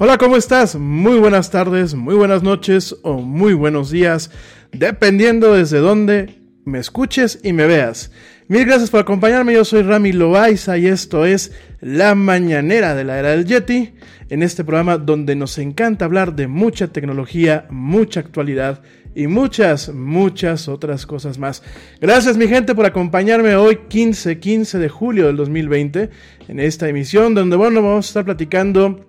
Hola, ¿cómo estás? Muy buenas tardes, muy buenas noches o muy buenos días, dependiendo desde dónde me escuches y me veas. Mil gracias por acompañarme, yo soy Rami Loaiza y esto es La Mañanera de la Era del Yeti, en este programa donde nos encanta hablar de mucha tecnología, mucha actualidad y muchas, muchas otras cosas más. Gracias mi gente por acompañarme hoy 15, 15 de julio del 2020 en esta emisión donde bueno vamos a estar platicando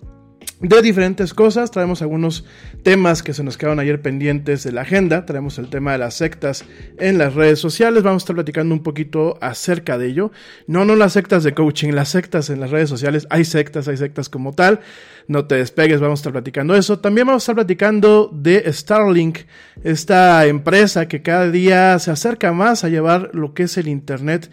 de diferentes cosas. Traemos algunos temas que se nos quedaron ayer pendientes de la agenda. Traemos el tema de las sectas en las redes sociales. Vamos a estar platicando un poquito acerca de ello. No, no las sectas de coaching, las sectas en las redes sociales. Hay sectas, hay sectas como tal. No te despegues, vamos a estar platicando eso. También vamos a estar platicando de Starlink, esta empresa que cada día se acerca más a llevar lo que es el Internet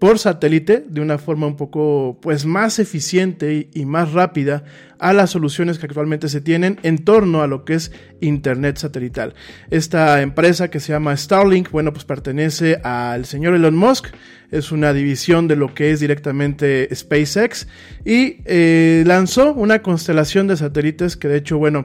por satélite de una forma un poco pues más eficiente y, más rápida a las soluciones que actualmente se tienen en torno a lo que es internet satelital. Esta empresa que se llama Starlink, bueno, pues pertenece al señor Elon Musk, es una división de lo que es directamente SpaceX y eh, lanzó una constelación de satélites que de hecho, bueno,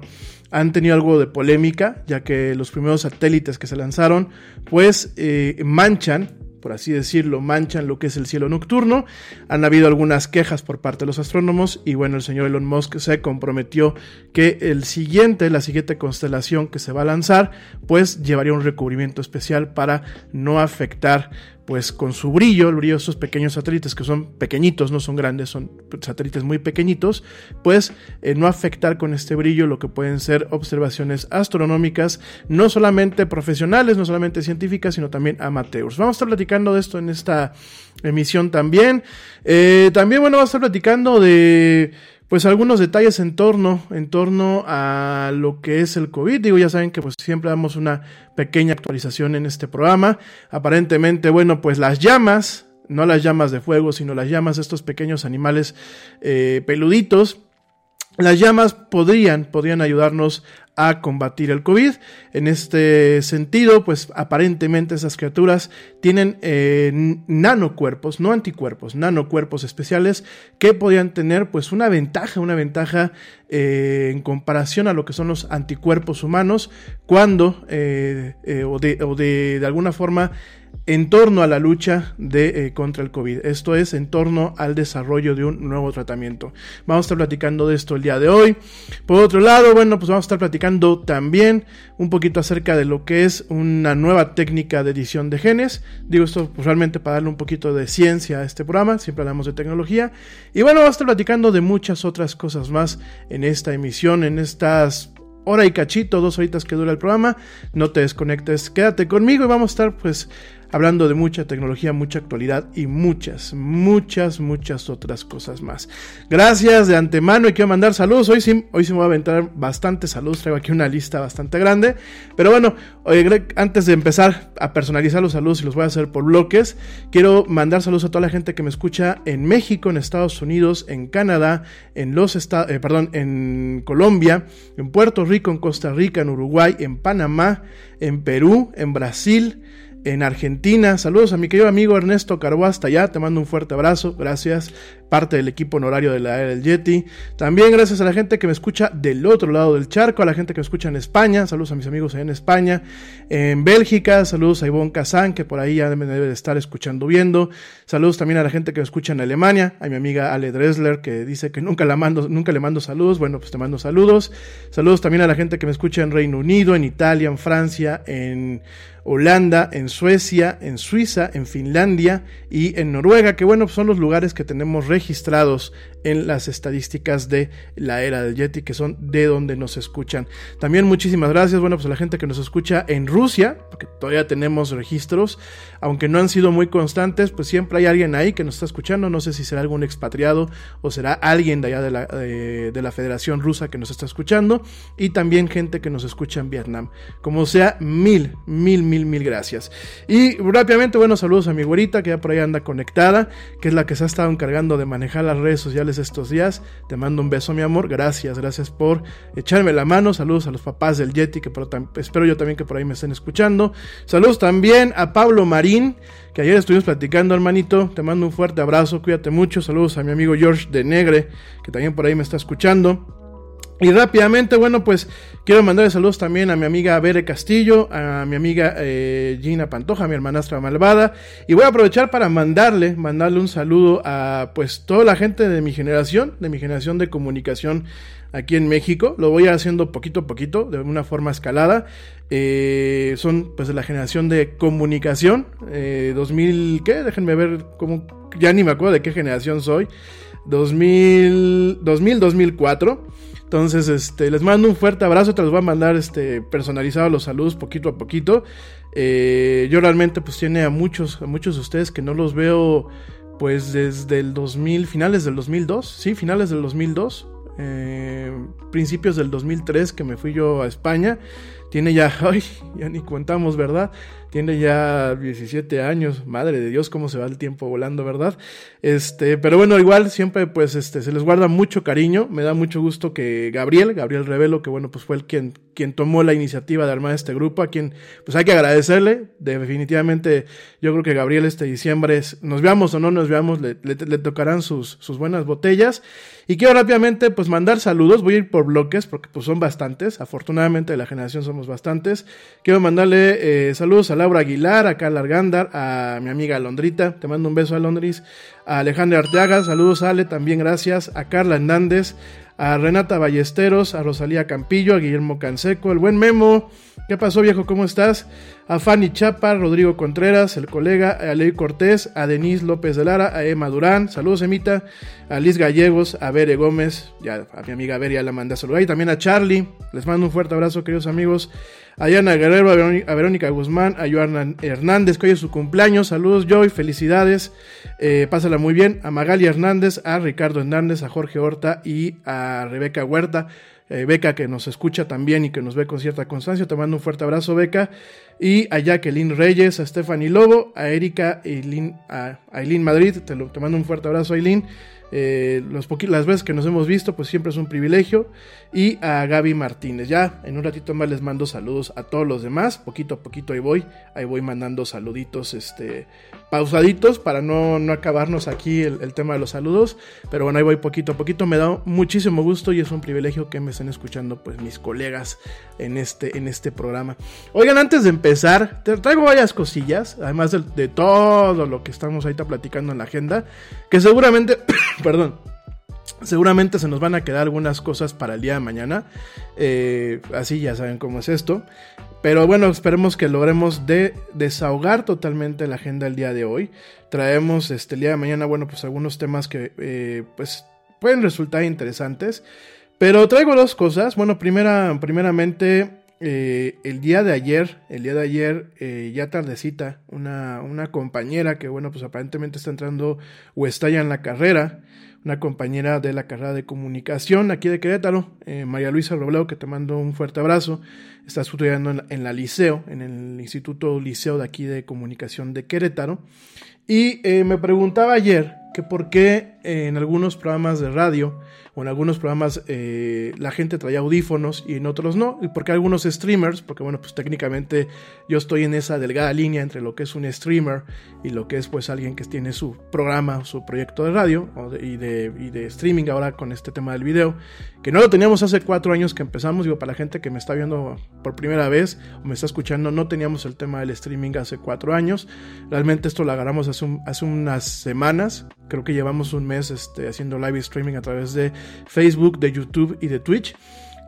han tenido algo de polémica, ya que los primeros satélites que se lanzaron, pues eh, manchan por así decirlo, manchan lo que es el cielo nocturno. Han habido algunas quejas por parte de los astrónomos y bueno, el señor Elon Musk se comprometió que el siguiente, la siguiente constelación que se va a lanzar, pues llevaría un recubrimiento especial para no afectar pues con su brillo, el brillo de estos pequeños satélites que son pequeñitos, no son grandes, son satélites muy pequeñitos, pues eh, no afectar con este brillo lo que pueden ser observaciones astronómicas, no solamente profesionales, no solamente científicas, sino también amateurs. Vamos a estar platicando de esto en esta emisión también. Eh, también, bueno, vamos a estar platicando de pues algunos detalles en torno, en torno a lo que es el COVID. Digo, ya saben que pues siempre damos una pequeña actualización en este programa. Aparentemente, bueno, pues las llamas, no las llamas de fuego, sino las llamas de estos pequeños animales eh, peluditos, las llamas podrían, podrían ayudarnos a combatir el COVID. En este sentido, pues aparentemente esas criaturas tienen eh, nanocuerpos, no anticuerpos, nanocuerpos especiales que podrían tener pues una ventaja, una ventaja eh, en comparación a lo que son los anticuerpos humanos cuando eh, o, de, o de, de alguna forma en torno a la lucha de, eh, contra el COVID. Esto es en torno al desarrollo de un nuevo tratamiento. Vamos a estar platicando de esto el día de hoy. Por otro lado, bueno, pues vamos a estar platicando también un poquito acerca de lo que es una nueva técnica de edición de genes. Digo esto pues, realmente para darle un poquito de ciencia a este programa. Siempre hablamos de tecnología. Y bueno, vamos a estar platicando de muchas otras cosas más en esta emisión, en estas hora y cachito, dos horitas que dura el programa. No te desconectes, quédate conmigo y vamos a estar pues hablando de mucha tecnología, mucha actualidad y muchas, muchas, muchas otras cosas más. Gracias de antemano y quiero mandar saludos. Hoy sí, hoy sí me voy a aventar bastantes saludos, traigo aquí una lista bastante grande. Pero bueno, antes de empezar a personalizar los saludos y los voy a hacer por bloques, quiero mandar saludos a toda la gente que me escucha en México, en Estados Unidos, en Canadá, en los Estados, eh, perdón, en Colombia, en Puerto Rico, en Costa Rica, en Uruguay, en Panamá, en Perú, en Brasil, en Argentina. Saludos a mi querido amigo Ernesto Carbo hasta allá. Te mando un fuerte abrazo. Gracias. Parte del equipo honorario de la era del Yeti. También gracias a la gente que me escucha del otro lado del charco, a la gente que me escucha en España. Saludos a mis amigos en España. En Bélgica, saludos a Ivonne Kazan, que por ahí ya debe de estar escuchando, viendo. Saludos también a la gente que me escucha en Alemania. A mi amiga Ale Dresler, que dice que nunca, la mando, nunca le mando saludos. Bueno, pues te mando saludos. Saludos también a la gente que me escucha en Reino Unido, en Italia, en Francia, en Holanda, en Suecia, en Suiza, en Finlandia y en Noruega, que bueno, son los lugares que tenemos registrados en las estadísticas de la era del Yeti, que son de donde nos escuchan. También muchísimas gracias, bueno, pues a la gente que nos escucha en Rusia, porque todavía tenemos registros, aunque no han sido muy constantes, pues siempre hay alguien ahí que nos está escuchando, no sé si será algún expatriado o será alguien de allá de la, de la Federación Rusa que nos está escuchando, y también gente que nos escucha en Vietnam. Como sea, mil, mil, mil mil, gracias. Y rápidamente, bueno, saludos a mi güerita que ya por ahí anda conectada, que es la que se ha estado encargando de manejar las redes sociales estos días. Te mando un beso, mi amor. Gracias, gracias por echarme la mano. Saludos a los papás del Yeti, que espero yo también que por ahí me estén escuchando. Saludos también a Pablo Marín, que ayer estuvimos platicando, hermanito. Te mando un fuerte abrazo, cuídate mucho. Saludos a mi amigo George de Negre, que también por ahí me está escuchando. Y rápidamente, bueno, pues quiero mandarle saludos también a mi amiga Bere Castillo, a mi amiga eh, Gina Pantoja, mi hermanastra malvada. Y voy a aprovechar para mandarle, mandarle un saludo a pues toda la gente de mi generación, de mi generación de comunicación aquí en México. Lo voy haciendo poquito a poquito, de una forma escalada. Eh, son pues de la generación de comunicación. Eh, 2000, ¿qué? Déjenme ver cómo... Ya ni me acuerdo de qué generación soy. 2000, 2000, 2004. Entonces, este, les mando un fuerte abrazo, te los voy a mandar este, personalizados los saludos poquito a poquito. Eh, yo realmente pues tiene a muchos, a muchos de ustedes que no los veo pues desde el 2000, finales del 2002, sí, finales del 2002, eh, principios del 2003 que me fui yo a España. Tiene ya, ay, ya ni contamos, ¿verdad? Tiene ya 17 años, madre de Dios, cómo se va el tiempo volando, ¿verdad? Este, pero bueno, igual siempre pues este se les guarda mucho cariño, me da mucho gusto que Gabriel, Gabriel Revelo, que bueno, pues fue el quien quien tomó la iniciativa de armar este grupo, a quien pues hay que agradecerle, definitivamente yo creo que Gabriel este diciembre, nos veamos o no nos veamos, le, tocarán sus, sus buenas botellas. Y quiero rápidamente pues mandar saludos, voy a ir por bloques porque pues son bastantes, afortunadamente de la generación somos bastantes. Quiero mandarle eh, saludos a Laura Aguilar, a Carla Argándar, a mi amiga Londrita, te mando un beso a Londris, a Alejandra Arteaga, saludos Ale, también gracias, a Carla Hernández, a Renata Ballesteros, a Rosalía Campillo, a Guillermo Canseco, el buen Memo, ¿qué pasó viejo? ¿Cómo estás? A Fanny Chapa, Rodrigo Contreras, el colega, a Ley Cortés, a Denise López de Lara, a Emma Durán, saludos Emita, a Liz Gallegos, a Bere Gómez, ya a mi amiga Bere ya la mandé a saludar, y también a Charlie, les mando un fuerte abrazo queridos amigos, a Diana Guerrero, a Verónica, Guzmán, a Joana Hernández, que hoy es su cumpleaños, saludos Joy, felicidades, eh, pásala muy bien, a Magali Hernández, a Ricardo Hernández, a Jorge Horta y a Rebeca Huerta, eh, Beca que nos escucha también y que nos ve con cierta constancia, te mando un fuerte abrazo Beca, y a Jacqueline Reyes, a Stephanie Lobo, a Erika, Eileen, a Aileen Madrid, te, lo, te mando un fuerte abrazo Aileen, eh, las veces que nos hemos visto, pues siempre es un privilegio. Y a Gaby Martínez. Ya en un ratito más les mando saludos a todos los demás. Poquito a poquito ahí voy. Ahí voy mandando saluditos este, pausaditos para no, no acabarnos aquí el, el, tema de los saludos. Pero bueno, ahí voy poquito a poquito. Me da muchísimo gusto y es un privilegio que me estén escuchando pues mis colegas en este, en este programa. Oigan, antes de empezar, te traigo varias cosillas. Además de, todo lo que estamos ahorita platicando en la agenda. Que seguramente... perdón. Seguramente se nos van a quedar algunas cosas para el día de mañana. Eh, así ya saben cómo es esto. Pero bueno, esperemos que logremos de desahogar totalmente la agenda el día de hoy. Traemos este el día de mañana, bueno, pues algunos temas que eh, pues pueden resultar interesantes. Pero traigo dos cosas. Bueno, primera, primeramente, eh, el día de ayer, el día de ayer, eh, ya tardecita, una, una compañera que, bueno, pues aparentemente está entrando o está ya en la carrera, una compañera de la carrera de comunicación aquí de Querétaro, eh, María Luisa Robledo, que te mando un fuerte abrazo, está estudiando en la, Liceo, en el Instituto Liceo de aquí de Comunicación de Querétaro, y me preguntaba ayer que por qué en algunos programas de radio o en algunos programas eh, la gente traía audífonos y en otros no, y porque algunos streamers, porque bueno, pues técnicamente yo estoy en esa delgada línea entre lo que es un streamer y lo que es pues alguien que tiene su programa, su proyecto de radio y, de, y de streaming ahora con este tema del video, que no lo teníamos hace cuatro años que empezamos, digo, para la gente que me está viendo por primera vez o me está escuchando, no teníamos el tema del streaming hace cuatro años, realmente esto lo agarramos hace, hace unas semanas, creo que llevamos un mes este, haciendo live streaming a través de Facebook, de YouTube y de Twitch.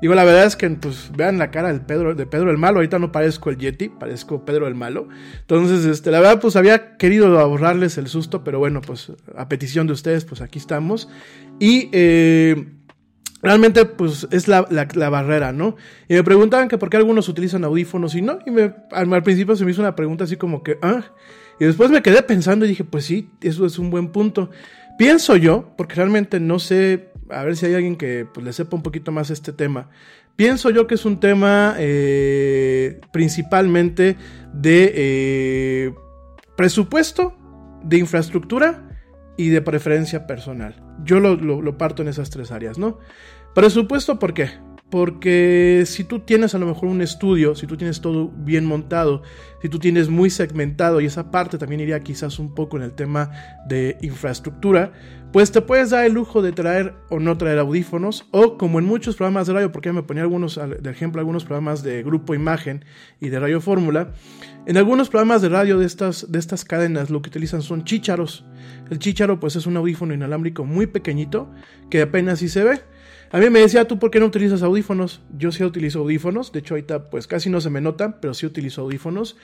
Digo, la verdad es que, pues, vean la cara del Pedro, de Pedro el Malo. Ahorita no parezco el Yeti, parezco Pedro el Malo. Entonces, este, la verdad, pues, había querido ahorrarles el susto, pero bueno, pues, a petición de ustedes, pues, aquí estamos. Y, eh, Realmente, pues, es la, barrera, ¿no? Y me preguntaban que por qué algunos utilizan audífonos y no. Y me, al, al principio se me hizo una pregunta así como que, ah. Y después me quedé pensando y dije, pues sí, eso es un buen punto. Pienso yo, porque realmente no sé, a ver si hay alguien que pues, le sepa un poquito más este tema. Pienso yo que es un tema eh, principalmente de eh, presupuesto, de infraestructura y de preferencia personal. Yo lo, lo, lo, parto en esas tres áreas, ¿no? Presupuesto, ¿por qué? Porque si tú tienes a lo mejor un estudio, si tú tienes todo bien montado, si tú tienes muy segmentado, y esa parte también iría quizás un poco en el tema de infraestructura, pues te puedes dar el lujo de traer o no traer audífonos, o como en muchos programas de radio, porque me ponía algunos, de ejemplo, algunos programas de Grupo Imagen y de Radio Fórmula, en algunos programas de radio de estas, de estas cadenas lo que utilizan son chícharos. El chícharo pues es un audífono inalámbrico muy pequeñito que apenas si se ve. A mí me decía, ¿tú por qué no utilizas audífonos? Yo sí utilizo audífonos, de hecho ahorita pues casi no se me notan, pero sí utilizo audífonos.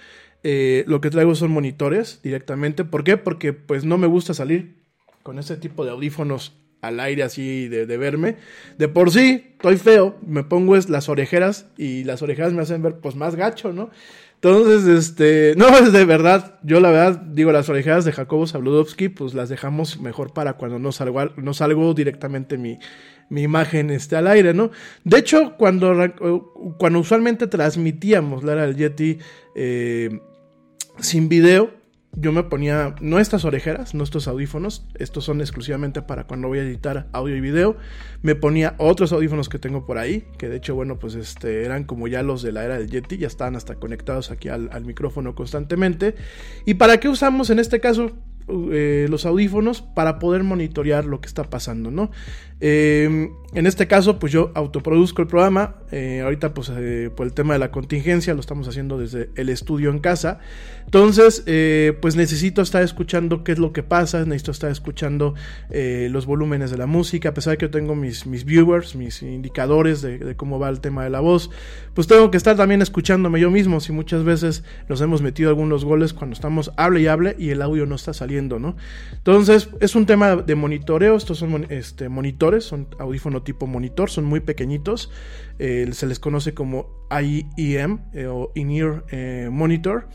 Eh, lo que traigo son monitores directamente. ¿Por qué? Porque pues no me gusta salir con ese tipo de audífonos al aire así de, verme. De por sí, estoy feo, me pongo es las orejeras y las orejeras me hacen ver pues más gacho, ¿no? Entonces, este, no, es de verdad, yo la verdad digo, las orejeras de Jacobo Sabludowski, pues las dejamos mejor para cuando no salgo, no salgo directamente mi, mi imagen esté al aire, ¿no? De hecho, cuando, cuando usualmente transmitíamos la era del Yeti eh, sin video, yo me ponía, no estas orejeras, no estos audífonos, estos son exclusivamente para cuando voy a editar audio y video, me ponía otros audífonos que tengo por ahí, que de hecho, bueno, pues este, eran como ya los de la era del Yeti, ya estaban hasta conectados aquí al micrófono constantemente. ¿Y para qué usamos en este caso? Eh, los audífonos para poder monitorear lo que está pasando, ¿no? Eh, en este caso, pues yo autoproduzco el programa. Eh, ahorita, pues por el tema de la contingencia, lo estamos haciendo desde el estudio en casa. Entonces, pues necesito estar escuchando qué es lo que pasa, necesito estar escuchando los volúmenes de la música, a pesar de que yo tengo mis, mis viewers, mis indicadores de, de, cómo va el tema de la voz, pues tengo que estar también escuchándome yo mismo. Si muchas veces nos hemos metido algunos goles cuando estamos hable y hable y el audio no está saliendo Entonces, es un tema de monitoreo, estos son este, monitores, son audífono tipo monitor, son muy pequeñitos, eh, se les conoce como IEM eh, o In-Ear eh, Monitor.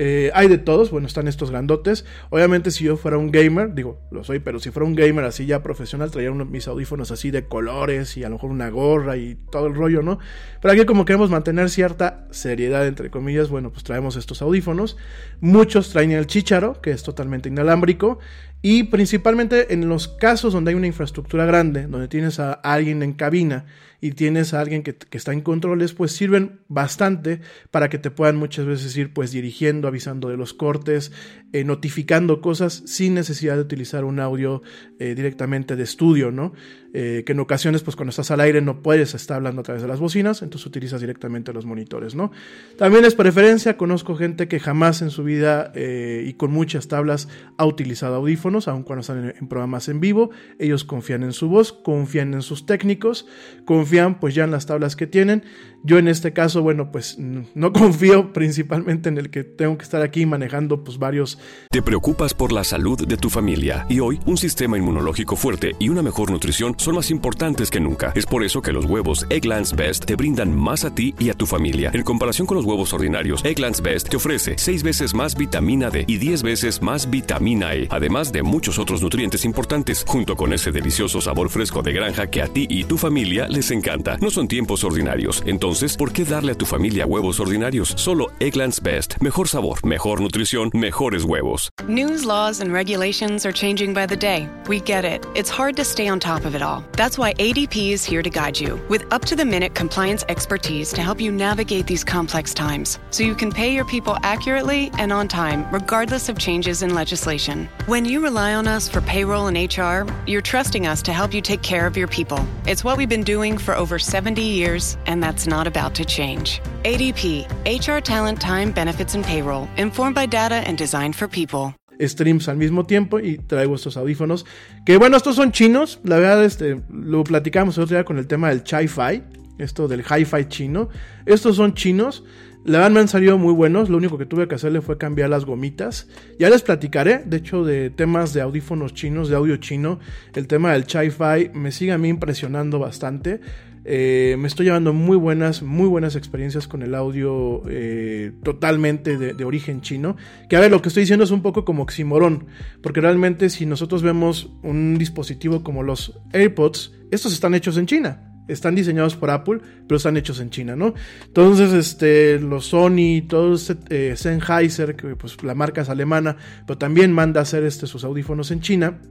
Eh, hay de todos, bueno, están estos grandotes. Obviamente, si yo fuera un gamer, digo, lo soy, pero si fuera un gamer así ya profesional, traía unos, mis audífonos así de colores y a lo mejor una gorra y todo el rollo, ¿no? Pero aquí, como queremos mantener cierta seriedad, entre comillas, bueno, pues traemos estos audífonos. Muchos traen el chicharo, que es totalmente inalámbrico. Y principalmente en los casos donde hay una infraestructura grande, donde tienes a alguien en cabina y tienes a alguien que, está en controles, pues sirven bastante para que te puedan muchas veces ir pues dirigiendo, avisando de los cortes, eh, notificando cosas sin necesidad de utilizar un audio eh, directamente de estudio, ¿no? Eh, que en ocasiones, pues cuando estás al aire no puedes estar hablando a través de las bocinas, entonces utilizas directamente los monitores, ¿no? También es preferencia, conozco gente que jamás en su vida y con muchas tablas ha utilizado audífonos, aun cuando están en, programas en vivo, ellos confían en su voz, confían en sus técnicos, confían pues ya en las tablas que tienen. Yo en este caso, bueno, pues no confío principalmente en el que tengo que estar aquí manejando pues varios. Te preocupas por la salud de tu familia y hoy un sistema inmunológico fuerte y una mejor nutrición son más importantes que nunca. Es por eso que los huevos Egglands Best te brindan más a ti y a tu familia. En comparación con los huevos ordinarios, Egglands Best te ofrece 6 veces más vitamina D y 10 veces más vitamina E, además de muchos otros nutrientes importantes, junto con ese delicioso sabor fresco de granja que a ti y tu familia les encanta. No son tiempos ordinarios, entonces, ¿por qué darle a tu familia huevos ordinarios? Solo Egglands Best. Mejor sabor, mejor nutrición, mejores huevos. News, laws, and regulations are changing by the day. We get it. It's hard to stay on top of it all. That's why ADP is here to guide you with up to the minute compliance expertise to help you navigate these complex times so you can pay your people accurately and on time, regardless of changes in legislation. When you rely on us for payroll and HR, you're trusting us to help you take care of your people. It's what we've been doing for over 70 years, and that's not about to change. ADP, HR Talent Time, Benefits and Payroll, informed by data and designed for people. Streams al mismo tiempo y traigo estos audífonos que bueno estos son chinos la verdad este lo platicamos el otro día con el tema del chi-fi esto del hi-fi chino estos son chinos la verdad me han salido muy buenos. Lo único que tuve que hacerle fue cambiar las gomitas. Ya les platicaré, de hecho, de temas de audífonos chinos, de audio chino. El tema del Chi-Fi me sigue a mí impresionando bastante. Eh, me estoy llevando muy buenas, muy buenas experiencias con el audio eh, totalmente de, origen chino. Que a ver, lo que estoy diciendo es un poco como oximorón. Porque realmente si nosotros vemos un dispositivo como los AirPods, estos están hechos en China están diseñados por Apple, pero están hechos en China, ¿no? Entonces, este, los Sony, todo este, Sennheiser, que pues la marca es alemana, pero también manda a hacer este, sus audífonos en China.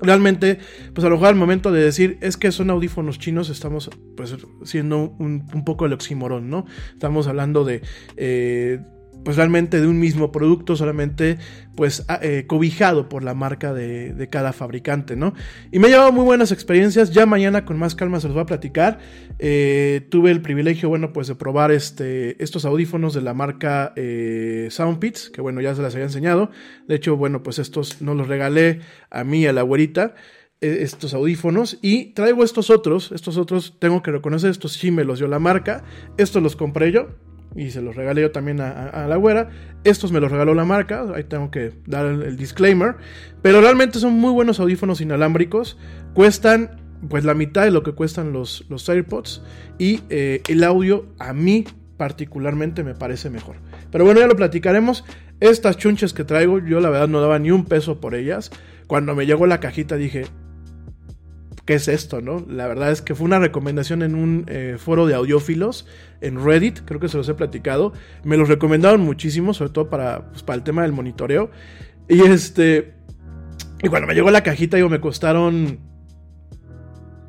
Realmente, pues a lo mejor al momento de decir es que son audífonos chinos, estamos pues siendo un, un poco el oxímoron, ¿no? Estamos hablando de eh, pues realmente de un mismo producto, solamente pues eh, cobijado por la marca de, cada fabricante, ¿no? Y me he llevado muy buenas experiencias, ya mañana con más calma se los voy a platicar. Eh, tuve el privilegio, bueno, pues de probar este, estos audífonos de la marca eh, Soundpits, que bueno, ya se las había enseñado. De hecho, bueno, pues estos no los regalé a mí, a la abuelita estos audífonos y traigo estos otros, estos otros tengo que reconocer, estos sí me los dio la marca, estos los compré yo, y se los regalé yo también a, la güera. Estos me los regaló la marca, ahí tengo que dar el, disclaimer. Pero realmente son muy buenos audífonos inalámbricos. Cuestan pues la mitad de lo que cuestan los, los AirPods. Y eh, el audio a mí particularmente me parece mejor. Pero bueno, ya lo platicaremos. Estas chunches que traigo, yo la verdad no daba ni un peso por ellas. Cuando me llegó la cajita dije, ¿qué es esto? ¿no? La verdad es que fue una recomendación en un eh, foro de audiófilos en Reddit, creo que se los he platicado. Me los recomendaron muchísimo, sobre todo para, pues, para el tema del monitoreo. Y este. Y cuando me llegó la cajita, digo, me costaron.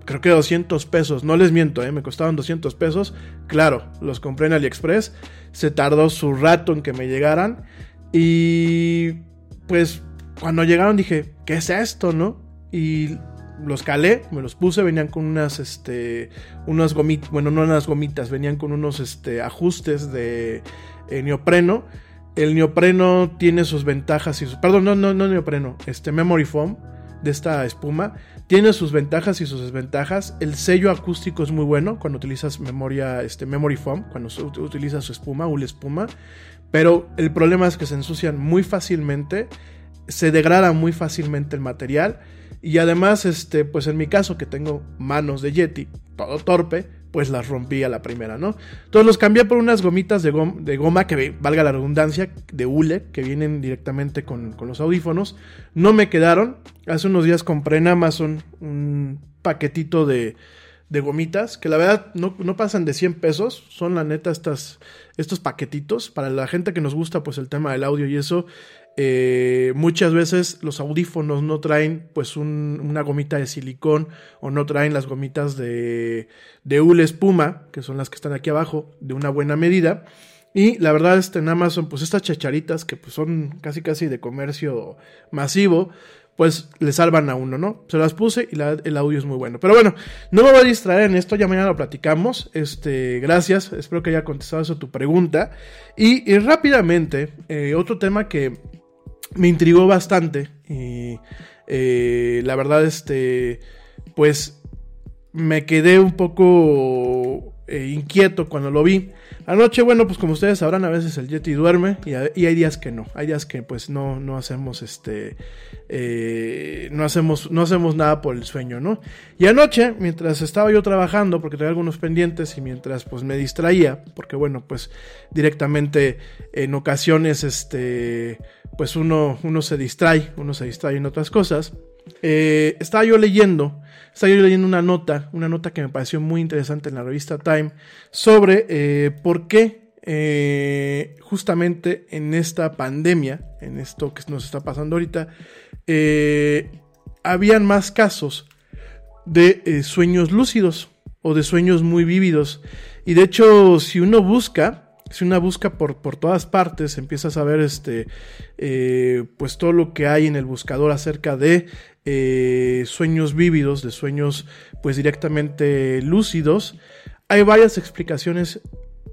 Creo que 200 pesos, no les miento, ¿eh? me costaron 200 pesos. Claro, los compré en AliExpress. Se tardó su rato en que me llegaran. Y pues cuando llegaron dije, ¿qué es esto, no? Y los calé, me los puse, venían con unas, este, unas gomitas, bueno, no unas gomitas, venían con unos, este, ajustes de eh, neopreno. El neopreno tiene sus ventajas y sus, perdón, no, no, no neopreno, este memory foam de esta espuma tiene sus ventajas y sus desventajas. El sello acústico es muy bueno cuando utilizas memoria, este memory foam, cuando utilizas su espuma, una espuma, pero el problema es que se ensucian muy fácilmente, se degrada muy fácilmente el material y además, este, pues en mi caso, que tengo manos de Yeti, todo torpe, pues las rompí a la primera, ¿no? Entonces los cambié por unas gomitas de, goma, que valga la redundancia, de hule, que vienen directamente con, los audífonos. No me quedaron. Hace unos días compré en Amazon un paquetito de, de gomitas, que la verdad no, no, pasan de 100 pesos. Son la neta estas, estos paquetitos. Para la gente que nos gusta pues el tema del audio y eso, eh, muchas veces los audífonos no traen pues una gomita de silicón o no traen las gomitas de, de hule espuma, que son las que están aquí abajo, de una buena medida. Y la verdad, este, en Amazon, pues estas chacharitas que pues, son casi casi de comercio masivo, pues le salvan a uno, ¿no? Se las puse y el audio es muy bueno. Pero bueno, no me voy a distraer en esto, ya mañana lo platicamos. Este, gracias, espero que haya contestado eso tu pregunta. Y, rápidamente, eh, otro tema que me intrigó bastante. Y eh, la verdad, este, pues me quedé un poco eh, inquieto cuando lo vi. Anoche, bueno, pues como ustedes sabrán, a veces el Yeti duerme y, hay días que no. Hay días que pues no, no hacemos este. Eh, no, hacemos, no hacemos nada por el sueño, ¿no? Y anoche, mientras estaba yo trabajando, porque tenía algunos pendientes y mientras pues me distraía, porque bueno, pues directamente en ocasiones, este. Pues uno, uno se distrae, uno se distrae en otras cosas. Eh, estaba yo leyendo estaba yo leyendo una nota, una nota que me pareció muy interesante en la revista Time, sobre eh, por qué eh, justamente en esta pandemia, en esto que nos está pasando ahorita, eh, habían más casos de sueños lúcidos o de sueños muy vívidos. Y de hecho, si uno busca, si uno busca por, por todas partes, empiezas a ver este, pues todo lo que hay en el buscador acerca de eh, sueños vívidos, de sueños pues directamente lúcidos, hay varias explicaciones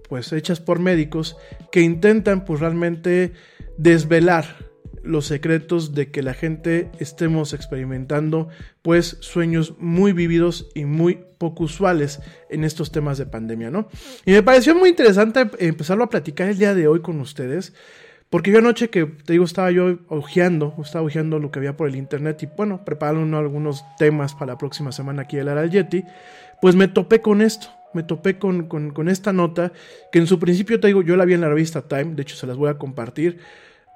pues hechas por médicos que intentan pues realmente desvelar los secretos de que la gente estemos experimentando pues sueños muy vívidos y muy poco usuales en estos temas de pandemia, ¿no? Y me pareció muy interesante empezarlo a platicar el día de hoy con ustedes porque yo anoche que te digo, estaba yo ojeando, estaba ojeando lo que había por el internet y bueno, preparando algunos temas para la próxima semana aquí en el Yeti, pues me topé con esto, me topé con, con, esta nota que en su principio te digo, yo la vi en la revista Time, de hecho se las voy a compartir.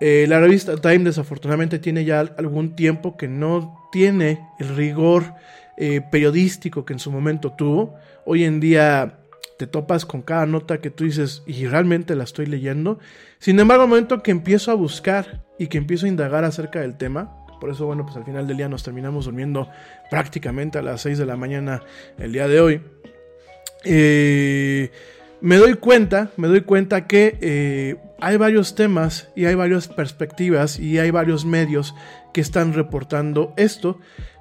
Eh, la revista Time desafortunadamente tiene ya algún tiempo que no tiene el rigor eh, periodístico que en su momento tuvo. Hoy en día te topas con cada nota que tú dices y realmente la estoy leyendo. Sin embargo, al momento que empiezo a buscar y que empiezo a indagar acerca del tema, Por eso, bueno, pues al final del día nos terminamos durmiendo prácticamente a las 6 de la mañana el día de hoy. Eh, me doy cuenta, me doy cuenta que hay varios temas y hay varias perspectivas y hay varios medios que están reportando esto.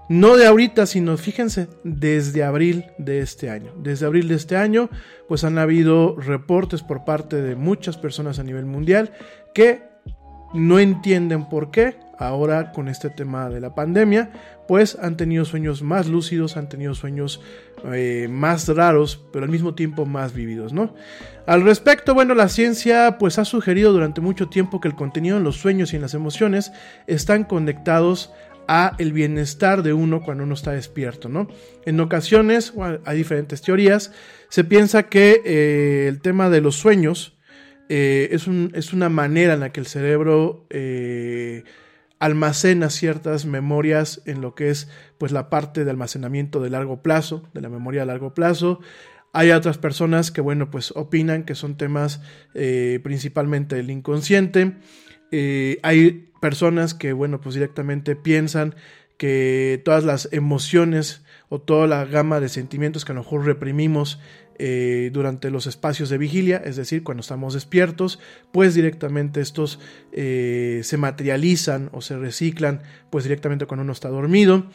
No de ahorita, sino fíjense, desde abril de este año. Desde abril de este año, pues han habido reportes por parte de muchas personas a nivel mundial que no entienden por qué ahora con este tema de la pandemia, pues han tenido sueños más lúcidos, han tenido sueños eh, más raros, pero al mismo tiempo más vividos, ¿no? Al respecto, bueno, la ciencia pues ha sugerido durante mucho tiempo que el contenido en los sueños y en las emociones están conectados a el bienestar de uno cuando uno está despierto, ¿no? En ocasiones, hay diferentes teorías, se piensa que eh, el tema de los sueños eh, es, un, es, una manera en la que el cerebro almacena ciertas memorias en lo que es pues la parte de almacenamiento de largo plazo, de la memoria a largo plazo. Hay otras personas que, bueno, pues opinan que son temas principalmente del inconsciente. hay personas que, bueno, pues directamente piensan que todas las emociones o toda la gama de sentimientos que a lo mejor reprimimos eh, durante los espacios de vigilia, es decir, cuando estamos despiertos, pues directamente estos eh, se materializan o se reciclan, pues directamente cuando uno está dormido.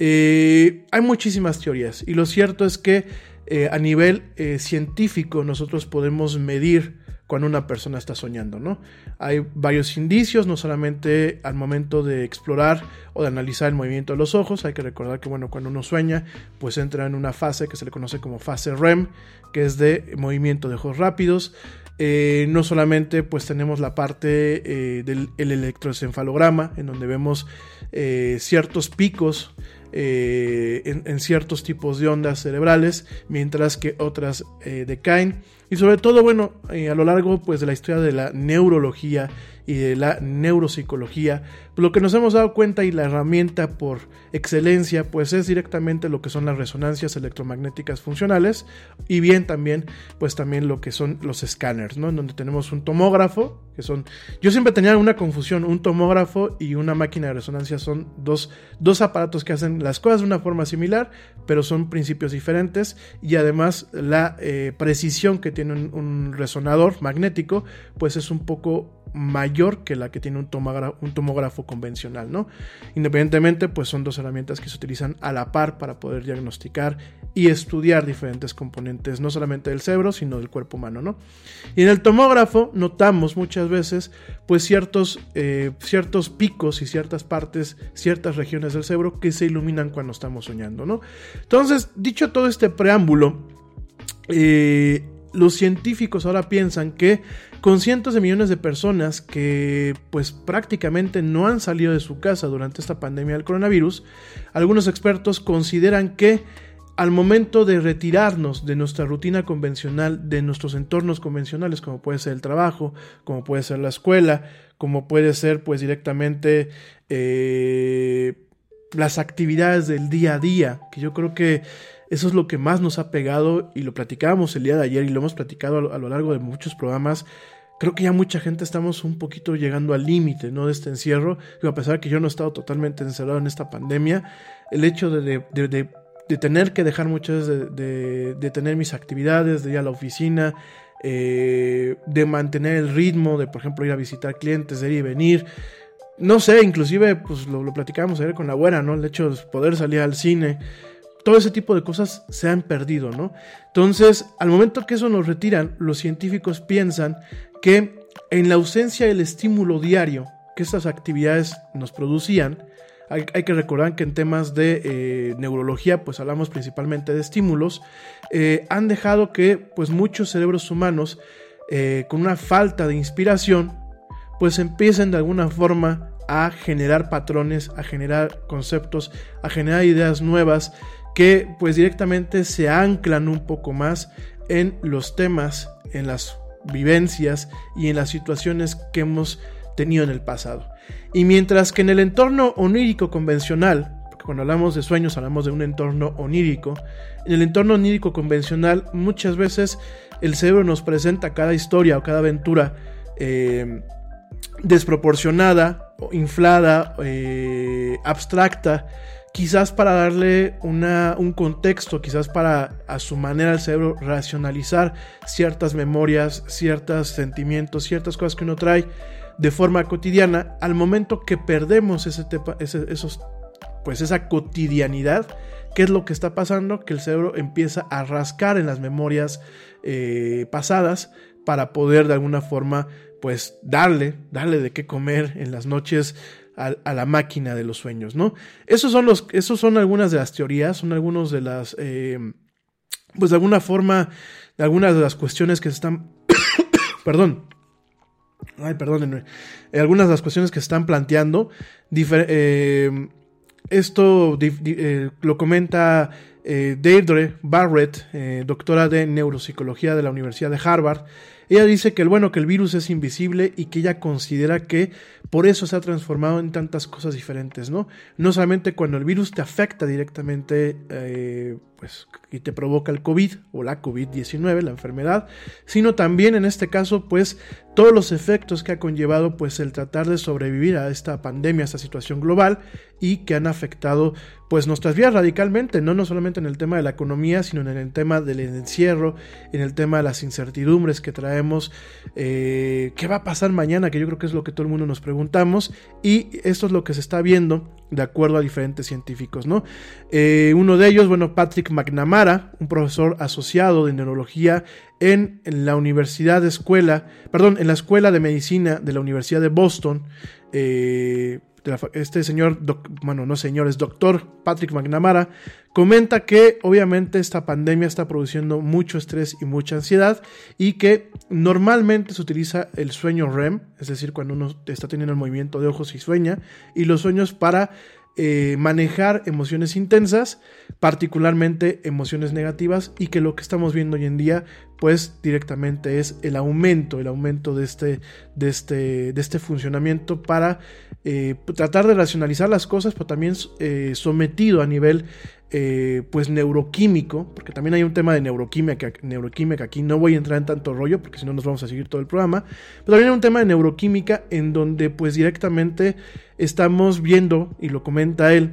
Eh, hay muchísimas teorías y lo cierto es que a nivel científico nosotros podemos medir cuando una persona está soñando, ¿no? Hay varios indicios, no solamente al momento de explorar o de analizar el movimiento de los ojos, hay que recordar que, bueno, cuando uno sueña, pues entra en una fase que se le conoce como fase REM, que es de movimiento de ojos rápidos. Eh, no solamente pues tenemos la parte eh, del electroencefalograma, en donde vemos eh, ciertos picos en, en, ciertos tipos de ondas cerebrales, mientras que otras decaen. Y sobre todo, bueno, a lo largo pues, de la historia de la neurología y de la neuropsicología, lo que nos hemos dado cuenta y la herramienta por excelencia pues es directamente lo que son las resonancias electromagnéticas funcionales y bien también pues también lo que son los escáneres, ¿no? En donde tenemos un tomógrafo, que son yo siempre tenía una confusión, un tomógrafo y una máquina de resonancia son dos, dos aparatos que hacen las cosas de una forma similar, pero son principios diferentes y además la eh, precisión que tiene un resonador magnético pues es un poco mayor que la que tiene un tomógrafo, convencional, ¿no? Independientemente, pues son dos herramientas que se utilizan a la par para poder diagnosticar y estudiar diferentes componentes, no solamente del cerebro, sino del cuerpo humano, ¿no? Y en el tomógrafo notamos muchas veces, pues ciertos, eh, ciertos picos y ciertas partes, ciertas regiones del cerebro que se iluminan cuando estamos soñando, ¿no? Entonces, dicho todo este preámbulo, eh, los científicos ahora piensan que con cientos de millones de personas que pues prácticamente no han salido de su casa durante esta pandemia del coronavirus, algunos expertos consideran que al momento de retirarnos de nuestra rutina convencional, de nuestros entornos convencionales, como puede ser el trabajo, como puede ser la escuela, como puede ser pues directamente eh, las actividades del día a día, que yo creo que eso es lo que más nos ha pegado y lo platicábamos el día de ayer y lo hemos platicado a lo, largo de muchos programas. Creo que ya mucha gente estamos un poquito llegando al límite ¿no? de este encierro. Y a pesar de que yo no he estado totalmente encerrado en esta pandemia, el hecho de, tener que dejar muchas de, de, tener mis actividades, de ir a la oficina, eh, de mantener el ritmo, de por ejemplo ir a visitar clientes, de ir y venir. No sé, inclusive pues lo, lo platicábamos ayer con la abuela, ¿no? El hecho de poder salir al cine todo ese tipo de cosas se han perdido, ¿no? Entonces, al momento que eso nos retiran, los científicos piensan que en la ausencia del estímulo diario que estas actividades nos producían, hay, que recordar que en temas de eh, neurología, pues hablamos principalmente de estímulos, eh, han dejado que pues muchos cerebros humanos eh, con una falta de inspiración, pues empiecen de alguna forma a generar patrones, a generar conceptos, a generar ideas nuevas que pues directamente se anclan un poco más en los temas, en las vivencias y en las situaciones que hemos tenido en el pasado. Y mientras que en el entorno onírico convencional, porque cuando hablamos de sueños hablamos de un entorno onírico, en el entorno onírico convencional muchas veces el cerebro nos presenta cada historia o cada aventura eh, desproporcionada, inflada, eh, abstracta, quizás para darle una, un contexto, quizás para a su manera el cerebro racionalizar ciertas memorias, ciertos sentimientos, ciertas cosas que uno trae de forma cotidiana, al momento que perdemos ese, esos, pues esa cotidianidad, ¿qué es lo que está pasando? Que el cerebro empieza a rascar en las memorias eh, pasadas para poder de alguna forma pues darle, darle de qué comer en las noches a, la máquina de los sueños, ¿no? Esos son, los, esos son algunas de las teorías, son algunos de las, eh, pues de alguna forma, de algunas de las cuestiones que se están, perdón, ay, perdónenme, eh, algunas de las cuestiones que se están planteando, eh, esto lo comenta Deirdre Barrett, doctora de neuropsicología de la Universidad de Harvard, ella dice que el bueno, que el virus es invisible y que ella considera que por eso se ha transformado en tantas cosas diferentes, ¿no? No solamente cuando el virus te afecta directamente, eh, pues, y te provoca el COVID o la COVID-19, la enfermedad, sino también en este caso, pues, todos los efectos que ha conllevado, pues, el tratar de sobrevivir a esta pandemia, a esta situación global y que han afectado, pues, nuestras vidas radicalmente, no, no solamente en el tema de la economía, sino en el tema del encierro, en el tema de las incertidumbres que traemos, eh, qué va a pasar mañana, que yo creo que es lo que todo el mundo nos preguntamos, y esto es lo que se está viendo de acuerdo a diferentes científicos, ¿no? Eh, uno de ellos, bueno, Patrick McNamara, un profesor asociado de neurología en, la Universidad de Escuela, perdón, en la Escuela de Medicina de la Universidad de Boston, eh, este señor, bueno, no señor, es doctor Patrick McNamara, comenta que obviamente esta pandemia está produciendo mucho estrés y mucha ansiedad y que normalmente se utiliza el sueño REM, es decir, cuando uno está teniendo el movimiento de ojos y sueña, y los sueños para eh, manejar emociones intensas, particularmente emociones negativas, y que lo que estamos viendo hoy en día, pues directamente es el aumento, el aumento de este, de este, de este funcionamiento para eh, tratar de racionalizar las cosas, pero también eh, sometido a nivel eh, pues neuroquímico, porque también hay un tema de neuroquímica, neuroquímica, aquí no voy a entrar en tanto rollo, porque si no nos vamos a seguir todo el programa, pero también hay un tema de neuroquímica en donde pues directamente estamos viendo, y lo comenta él,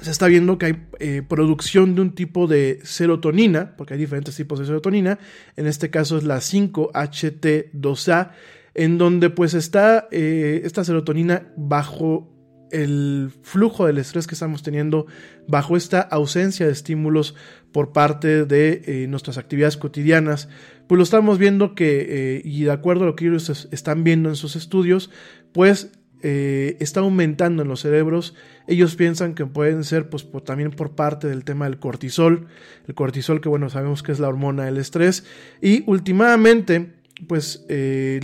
se está viendo que hay eh, producción de un tipo de serotonina, porque hay diferentes tipos de serotonina, en este caso es la 5HT2A, en donde pues está eh, esta serotonina bajo el flujo del estrés que estamos teniendo bajo esta ausencia de estímulos por parte de eh, nuestras actividades cotidianas, pues lo estamos viendo que, y de acuerdo a lo que ellos están viendo en sus estudios, pues eh, está aumentando en los cerebros. Ellos piensan que pueden ser pues también por parte del tema del cortisol, el cortisol que bueno sabemos que es la hormona del estrés, y últimamente pues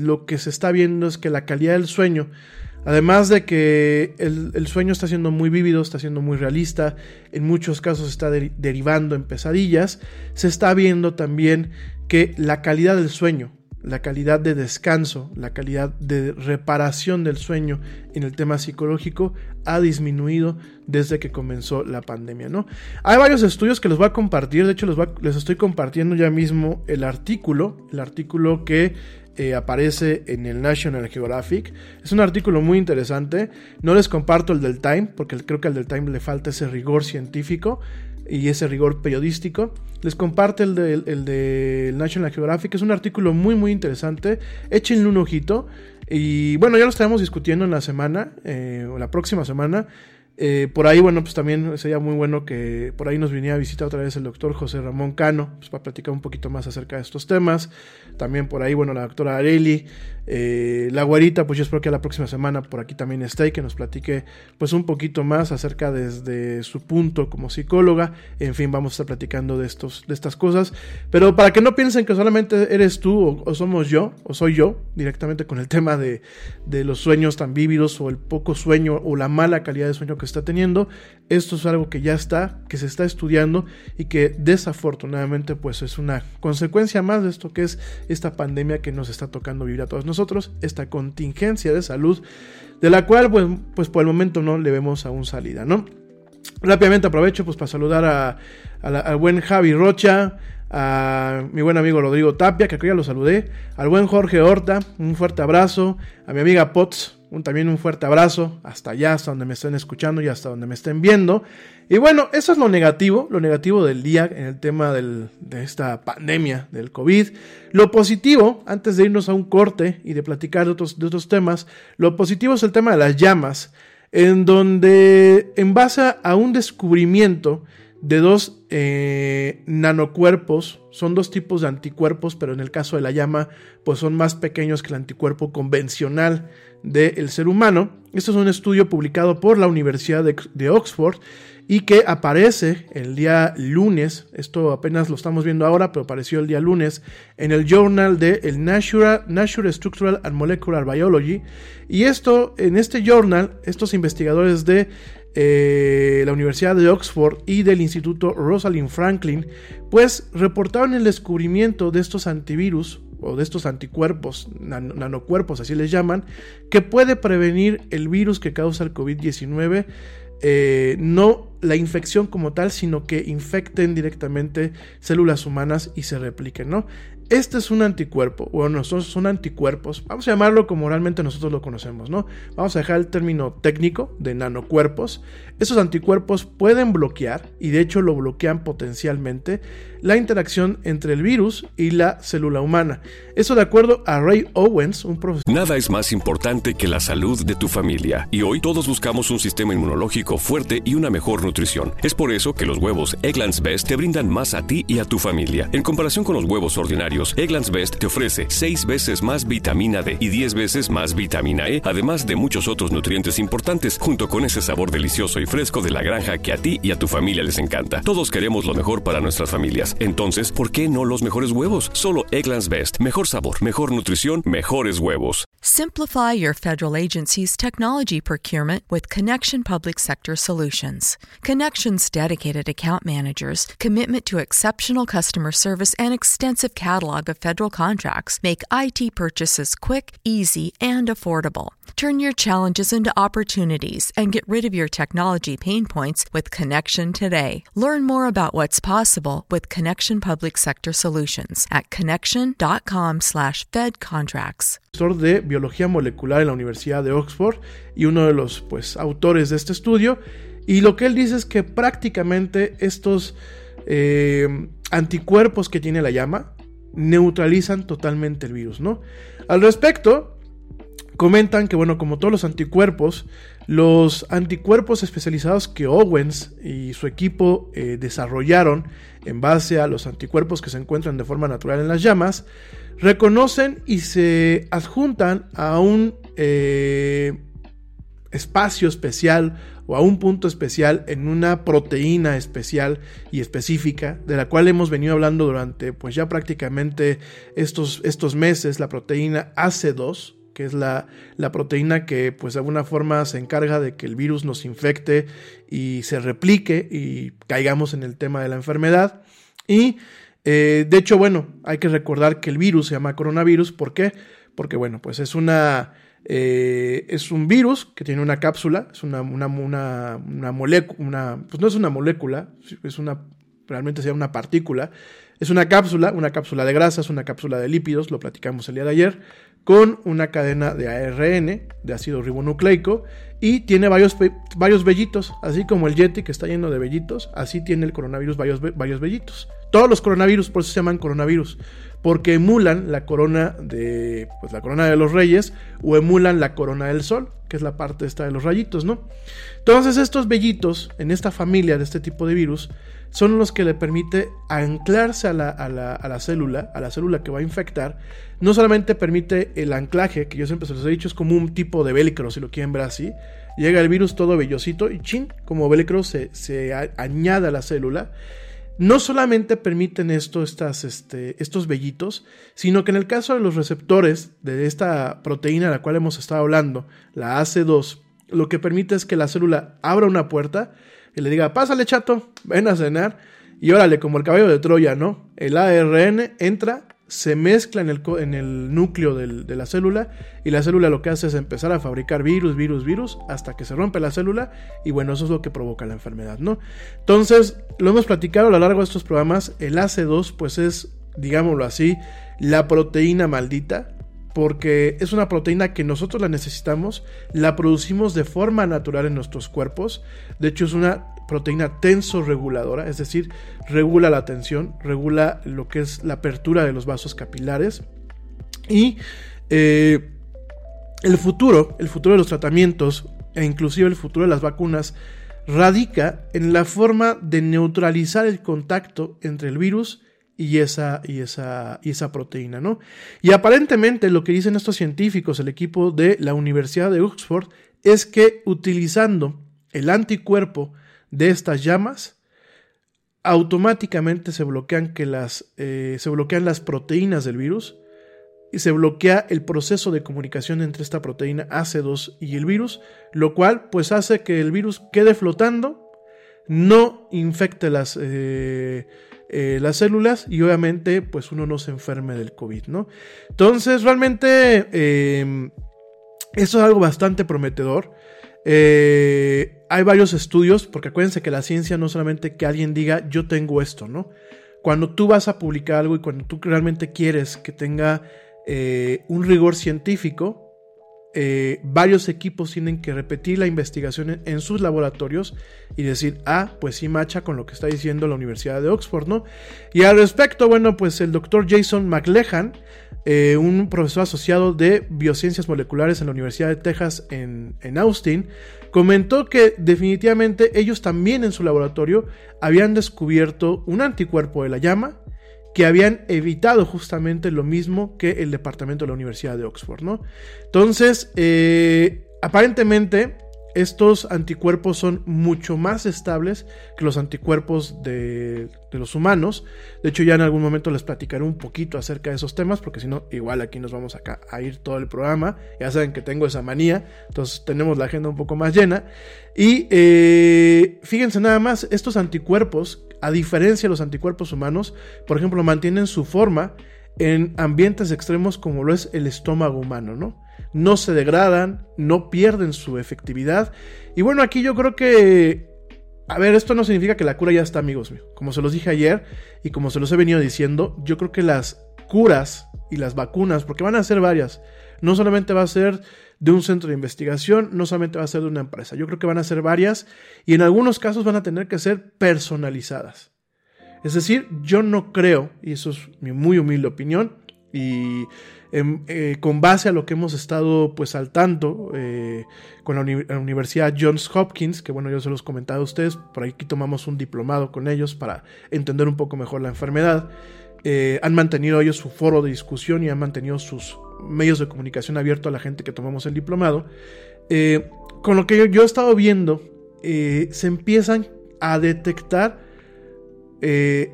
lo que se está viendo es que la calidad del sueño Además de que el, sueño está siendo muy vívido, está siendo muy realista, en muchos casos está derivando en pesadillas, se está viendo también que la calidad del sueño, la calidad de descanso, la calidad de reparación del sueño en el tema psicológico ha disminuido desde que comenzó la pandemia, ¿no? Hay varios estudios que los voy a compartir, de hecho les estoy compartiendo ya mismo el artículo, el artículo que eh, aparece en el National Geographic. Es un artículo muy interesante. No les comparto el del Time, porque creo que al del Time le falta ese rigor científico y ese rigor periodístico. Les comparto el del de, National Geographic. Es un artículo muy, muy interesante. Échenle un ojito. Y bueno, ya lo estaremos discutiendo en la semana, eh, o la próxima semana. Eh, por ahí, bueno, pues también sería muy bueno que por ahí nos viniera a visitar otra vez el doctor José Ramón Cano, pues para platicar un poquito más acerca de estos temas. También por ahí, bueno, la doctora Areli, eh, la guarita, pues yo espero que la próxima semana por aquí también esté y que nos platique pues un poquito más acerca desde su punto como psicóloga. En fin, vamos a estar platicando de, estos, de estas cosas. Pero para que no piensen que solamente eres tú o, somos yo, o soy yo, directamente con el tema de, de los sueños tan vívidos o el poco sueño o la mala calidad de sueño que está teniendo. Esto es algo que ya está, que se está estudiando y que desafortunadamente pues es una consecuencia más de esto que es esta pandemia que nos está tocando vivir a todos nosotros, esta contingencia de salud de la cual pues, pues por el momento no le vemos aún salida, ¿no? Rápidamente aprovecho pues para saludar a, al buen Javi Rocha, a mi buen amigo Rodrigo Tapia, que aquí ya lo saludé, al buen Jorge Horta, un fuerte abrazo, a mi amiga Potts, un, también un fuerte abrazo, hasta allá, hasta donde me estén escuchando y hasta donde me estén viendo. Y bueno, eso es lo negativo, lo negativo del día en el tema del, de esta pandemia del COVID. Lo positivo, antes de irnos a un corte y de platicar de otros, de otros temas, lo positivo es el tema de las llamas, en donde en base a un descubrimiento, de dos eh, nanocuerpos. Son dos tipos de anticuerpos, pero en el caso de la llama, pues son más pequeños que el anticuerpo convencional del ser humano. Esto es un estudio publicado por la Universidad de, Oxford y que aparece el día lunes, esto apenas lo estamos viendo ahora, pero apareció el día lunes en el journal de el Natural Structural and Molecular Biology. Y esto, en este journal, estos investigadores de eh, la Universidad de Oxford y del Instituto Rosalind Franklin, pues reportaron el descubrimiento de estos antivirus o de estos anticuerpos, nanocuerpos, así les llaman, que puede prevenir el virus que causa el COVID-19 eh, no la infección como tal, sino que infecten directamente células humanas y se repliquen, ¿no? Este es un anticuerpo, o nosotros son anticuerpos, vamos a llamarlo como realmente nosotros lo conocemos, ¿no? Vamos a dejar el término técnico de nanocuerpos. Esos anticuerpos pueden bloquear, y de hecho lo bloquean potencialmente, la interacción entre el virus y la célula humana. Eso de acuerdo a Ray Owens, un profesor. Nada es más importante que la salud de tu familia, y hoy todos buscamos un sistema inmunológico fuerte y una mejor nutrición. Es por eso que los huevos Egglands Best te brindan más a ti y a tu familia. En comparación con los huevos ordinarios, Egglands Best te ofrece 6 veces más vitamina D y 10 veces más vitamina E, además de muchos otros nutrientes importantes, junto con ese sabor delicioso y fresco de la granja que a ti y a tu familia les encanta. Todos queremos lo mejor para nuestras familias. Entonces, ¿por qué no los mejores huevos? Solo Egglands Best. Mejor sabor, mejor nutrición, mejores huevos. Simplify your federal agency's technology procurement with Connection Public Sector Solutions. Connection's dedicated account managers, commitment to exceptional customer service, and extensive catalog of federal contracts make IT purchases quick, easy, and affordable. Turn your challenges into opportunities and get rid of your technology pain points with Connection today. Learn more about what's possible with Connection Public Sector Solutions at connection.com/fedcontracts. de biología molecular en la Universidad de Oxford y uno de los pues autores de este estudio y lo que él dice es que prácticamente estos eh, anticuerpos que tiene la llama neutralizan totalmente el virus, ¿no? Al respecto, comentan que, bueno, como todos los anticuerpos, los anticuerpos especializados que Owens y su equipo eh, desarrollaron en base a los anticuerpos que se encuentran de forma natural en las llamas, reconocen y se adjuntan a un eh, espacio especial o a un punto especial en una proteína especial y específica de la cual hemos venido hablando durante pues ya prácticamente estos, estos meses, la proteína AC2, que es la, la, proteína que pues de alguna forma se encarga de que el virus nos infecte y se replique y caigamos en el tema de la enfermedad. Y eh, de hecho, bueno, hay que recordar que el virus se llama coronavirus. ¿Por qué? Porque bueno, pues es una eh, es un virus que tiene una cápsula, es una, una, una, molécula, pues no es una molécula, es una, realmente sería una partícula. Es una cápsula, una cápsula de grasas, una cápsula de lípidos, lo platicamos el día de ayer, con una cadena de ARN, de ácido ribonucleico, y tiene varios, varios vellitos, así como el Yeti que está lleno de vellitos, así tiene el coronavirus varios, varios vellitos. Todos los coronavirus por eso se llaman coronavirus, porque emulan la corona de pues la corona de los reyes o emulan la corona del sol, que es la parte esta de los rayitos, ¿no? Entonces estos vellitos en esta familia de este tipo de virus son los que le permite anclarse a la, a la, célula, a la célula que va a infectar. No solamente permite el anclaje, que yo siempre se los he dicho, es como un tipo de velcro, si lo quieren ver así. Llega el virus todo vellosito y chin, como velcro se, se añade a la célula no solamente permiten esto, estas, este, estos vellitos, sino que en el caso de los receptores de esta proteína de la cual hemos estado hablando, la AC2, lo que permite es que la célula abra una puerta y le diga, pásale chato, ven a cenar, y órale, como el caballo de Troya, ¿no? El ARN entra se mezcla en el, núcleo de la célula y la célula lo que hace es empezar a fabricar virus, virus, virus, hasta que se rompe la célula y bueno, eso es lo que provoca la enfermedad, ¿no? Entonces, lo hemos platicado a lo largo de estos programas, el AC2 pues es, digámoslo así, la proteína maldita, porque es una proteína que nosotros la necesitamos, la producimos de forma natural en nuestros cuerpos, de hecho es una proteína tensorreguladora, es decir, regula la tensión, regula lo que es la apertura de los vasos capilares y eh, el futuro, el futuro de los tratamientos e inclusive el futuro de las vacunas radica en la forma de neutralizar el contacto entre el virus y esa, y esa, y esa proteína, ¿no? Y aparentemente lo que dicen estos científicos, el equipo de la Universidad de Oxford, es que utilizando el anticuerpo de estas llamas, automáticamente se bloquean, que las, eh, se bloquean las proteínas del virus y se bloquea el proceso de comunicación entre esta proteína AC2 y el virus, lo cual pues hace que el virus quede flotando, no infecte las... Eh, eh, las células y obviamente pues uno no se enferme del COVID, ¿no? Entonces realmente eso es algo bastante prometedor. Eh, hay varios estudios, porque acuérdense que la ciencia no solamente que alguien diga yo tengo esto, ¿no? Cuando tú vas a publicar algo y cuando tú realmente quieres que tenga un rigor científico, eh, varios equipos tienen que repetir la investigación en, sus laboratorios y decir, ah, pues sí macha con lo que está diciendo la Universidad de Oxford, ¿no? Y al respecto, bueno, pues el doctor Jason McLehan, eh, un profesor asociado de biociencias moleculares en la Universidad de Texas en, en Austin, comentó que definitivamente ellos también en su laboratorio habían descubierto un anticuerpo de la llama, que habían evitado justamente lo mismo que el departamento de la Universidad de Oxford, ¿no? Entonces, eh, aparentemente, estos anticuerpos son mucho más estables que los anticuerpos de, los humanos. De hecho, ya en algún momento les platicaré un poquito acerca de esos temas, porque si no, igual aquí nos vamos a ir todo el programa. Ya saben que tengo esa manía, entonces tenemos la agenda un poco más llena. Y eh, fíjense nada más, estos anticuerpos a diferencia de los anticuerpos humanos, por ejemplo, mantienen su forma en ambientes extremos como lo es el estómago humano, ¿no? No se degradan, no pierden su efectividad. Y bueno, aquí yo creo que... A ver, esto no significa que la cura ya está, amigos míos. Como se los dije ayer y como se los he venido diciendo, yo creo que las curas y las vacunas, porque van a ser varias, no solamente va a ser de un centro de investigación, no solamente va a ser de una empresa. Yo creo que van a ser varias y en algunos casos van a tener que ser personalizadas. Es decir, yo no creo, y eso es mi muy humilde opinión, y eh, con base a lo que hemos estado pues al tanto eh, con la, Universidad Johns Hopkins, que bueno, yo se los he comentado a ustedes, por aquí tomamos un diplomado con ellos para entender un poco mejor la enfermedad. Eh, han mantenido ellos su foro de discusión y han mantenido sus medios de comunicación abiertos a la gente que tomamos el diplomado. Con lo que yo, he estado viendo, se empiezan a detectar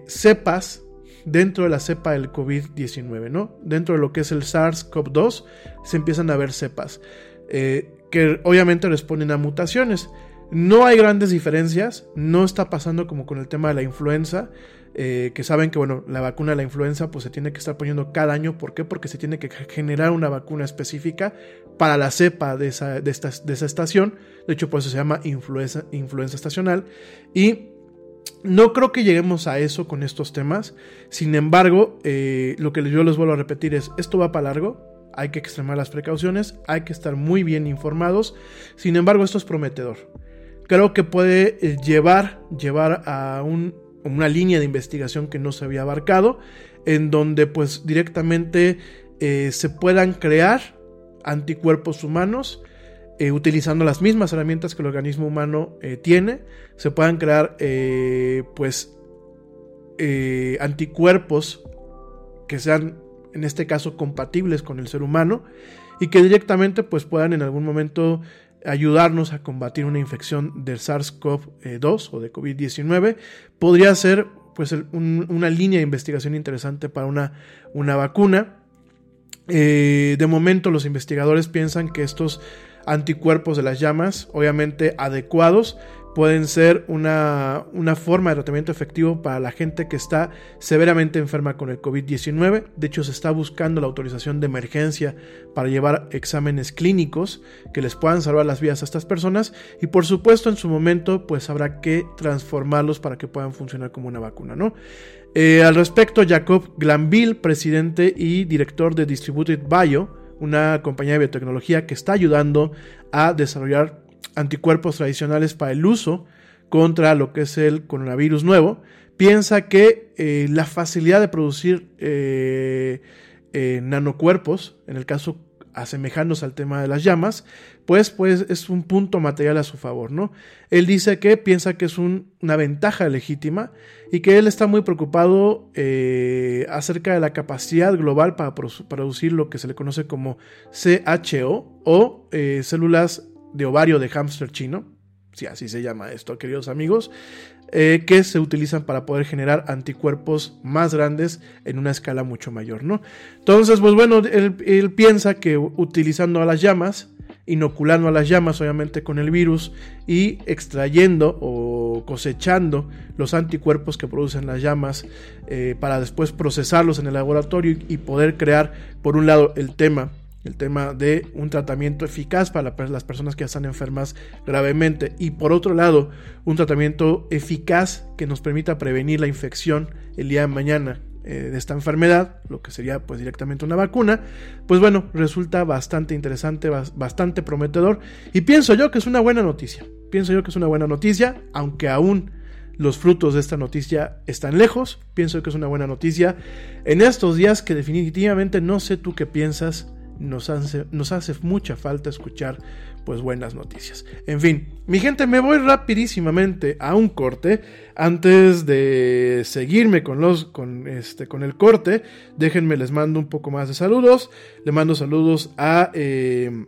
cepas dentro de la cepa del COVID-19, ¿no? Dentro de lo que es el SARS-CoV-2, se empiezan a ver cepas que obviamente responden a mutaciones. No hay grandes diferencias, no está pasando como con el tema de la influenza. Eh, que saben que bueno, la vacuna de la influenza pues se tiene que estar poniendo cada año. ¿Por qué? Porque se tiene que generar una vacuna específica para la cepa de esa, de esta, de esa estación. De hecho, por eso se llama influenza, influenza estacional. Y no creo que lleguemos a eso con estos temas. Sin embargo, eh, lo que yo les vuelvo a repetir es, esto va para largo. Hay que extremar las precauciones, hay que estar muy bien informados. Sin embargo, esto es prometedor. Creo que puede eh, llevar, llevar a un una línea de investigación que no se había abarcado, en donde pues directamente eh, se puedan crear anticuerpos humanos eh, utilizando las mismas herramientas que el organismo humano eh, tiene, se puedan crear pues anticuerpos que sean en este caso compatibles con el ser humano y que directamente pues puedan en algún momento ayudarnos a combatir una infección del SARS-CoV-2 o de COVID-19, podría ser pues una línea de investigación interesante para una, una vacuna. Eh, de momento los investigadores piensan que estos anticuerpos de las llamas, obviamente adecuados, pueden ser una, una, forma de tratamiento efectivo para la gente que está severamente enferma con el COVID-19. De hecho, se está buscando la autorización de emergencia para llevar exámenes clínicos que les puedan salvar las vidas a estas personas. Y por supuesto, en su momento, pues habrá que transformarlos para que puedan funcionar como una vacuna, ¿no? Eh, al respecto, Jacob Glanville, presidente y director de Distributed Bio, una compañía de biotecnología que está ayudando a desarrollar anticuerpos tradicionales para el uso contra lo que es el coronavirus nuevo, piensa que eh, la facilidad de producir eh, eh, nanocuerpos, en el caso asemejándose al tema de las llamas, pues, pues es un punto material a su favor, ¿no? Él dice que piensa que es una ventaja legítima y que él está muy preocupado acerca de la capacidad global para producir lo que se le conoce como CHO o células de ovario de hámster chino, si así se llama esto, queridos amigos, eh, que se utilizan para poder generar anticuerpos más grandes en una escala mucho mayor, ¿no? Entonces, pues bueno, él, piensa que utilizando a las llamas, inoculando a las llamas, obviamente con el virus, y extrayendo o cosechando los anticuerpos que producen las llamas eh, para después procesarlos en el laboratorio y poder crear, por un lado, el tema el tema de un tratamiento eficaz para las personas que ya están enfermas gravemente. Y por otro lado un tratamiento eficaz que nos permita prevenir la infección el día de mañana eh, de esta enfermedad, lo que sería pues directamente una vacuna, pues bueno, resulta bastante interesante, bastante prometedor. Y pienso yo que es una buena noticia, pienso yo que es una buena noticia, aunque aún los frutos de esta noticia están lejos, pienso que es una buena noticia en estos días que definitivamente no sé tú qué piensas, nos hace, nos hace mucha falta escuchar pues buenas noticias. En fin, mi gente, me voy rapidísimamente a un corte. Antes de seguirme con los con este con el corte, déjenme les mando un poco más de saludos. Le mando saludos a eh,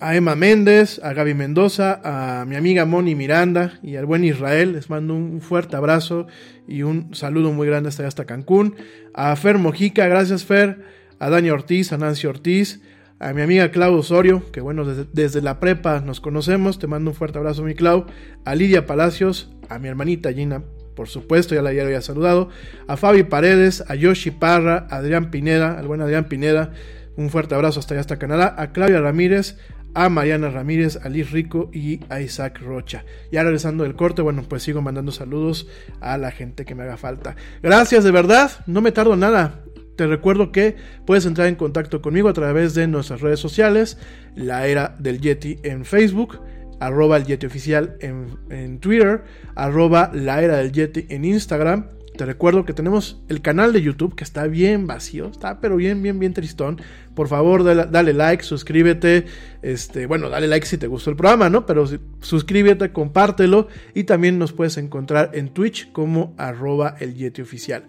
a Emma Méndez, a Gaby Mendoza, a mi amiga Moni Miranda y al buen Israel. Les mando un fuerte abrazo y un saludo muy grande hasta hasta Cancún. A Fer Mojica, gracias Fer a Dani Ortiz, a Nancy Ortiz, a mi amiga Clau Osorio, que bueno, desde, la prepa nos conocemos, te mando un fuerte abrazo, mi Clau, a Lidia Palacios, a mi hermanita Gina, por supuesto, ya la había saludado, a Fabi Paredes, a Yoshi Parra, a Adrián Pineda, al buen Adrián Pineda, un fuerte abrazo hasta allá, hasta Canadá, a Claudia Ramírez, a Mariana Ramírez, a Liz Rico y a Isaac Rocha. Ya regresando del corte, bueno, pues sigo mandando saludos a la gente que me haga falta. Gracias de verdad, no me tardo nada. Te recuerdo que puedes entrar en contacto conmigo a través de nuestras redes sociales, la era del Yeti en Facebook, arroba el Yeti oficial en, Twitter, arroba la era del Yeti en Instagram. Te recuerdo que tenemos el canal de YouTube que está bien vacío, está pero bien, bien, bien tristón. Por favor, dale, like, suscríbete. Este, bueno, dale like si te gustó el programa, ¿no? Pero suscríbete, compártelo. Y también nos puedes encontrar en Twitch como arroba el Yeti oficial.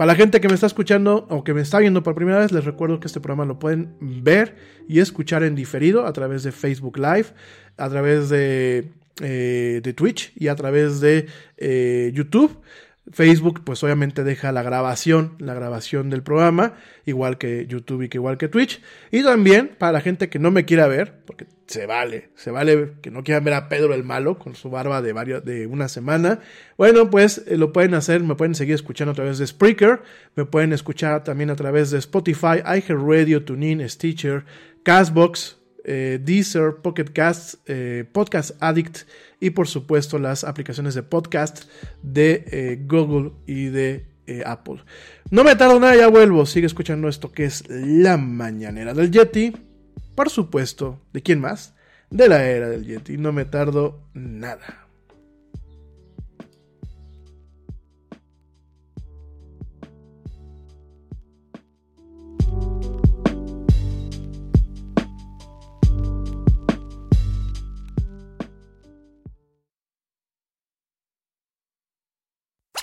Para la gente que me está escuchando o que me está viendo por primera vez, les recuerdo que este programa lo pueden ver y escuchar en diferido a través de Facebook Live, a través de, eh, de Twitch y a través de eh, YouTube. Facebook pues obviamente deja la grabación, la grabación del programa, igual que YouTube y que igual que Twitch. Y también para la gente que no me quiera ver, porque se vale, se vale que no quieran ver a Pedro el Malo con su barba de, varios, de una semana. Bueno, pues eh, lo pueden hacer, me pueden seguir escuchando a través de Spreaker, me pueden escuchar también a través de Spotify, iHeartRadio, TuneIn, Stitcher, Castbox, eh, Deezer, Pocket Casts, eh, Podcast Addict y por supuesto las aplicaciones de podcast de eh, Google y de Apple. No me tardo nada, ya vuelvo. Sigue escuchando esto que es la mañanera del Yeti. Por supuesto, ¿de quién más? De la era del Yeti. No me tardo nada.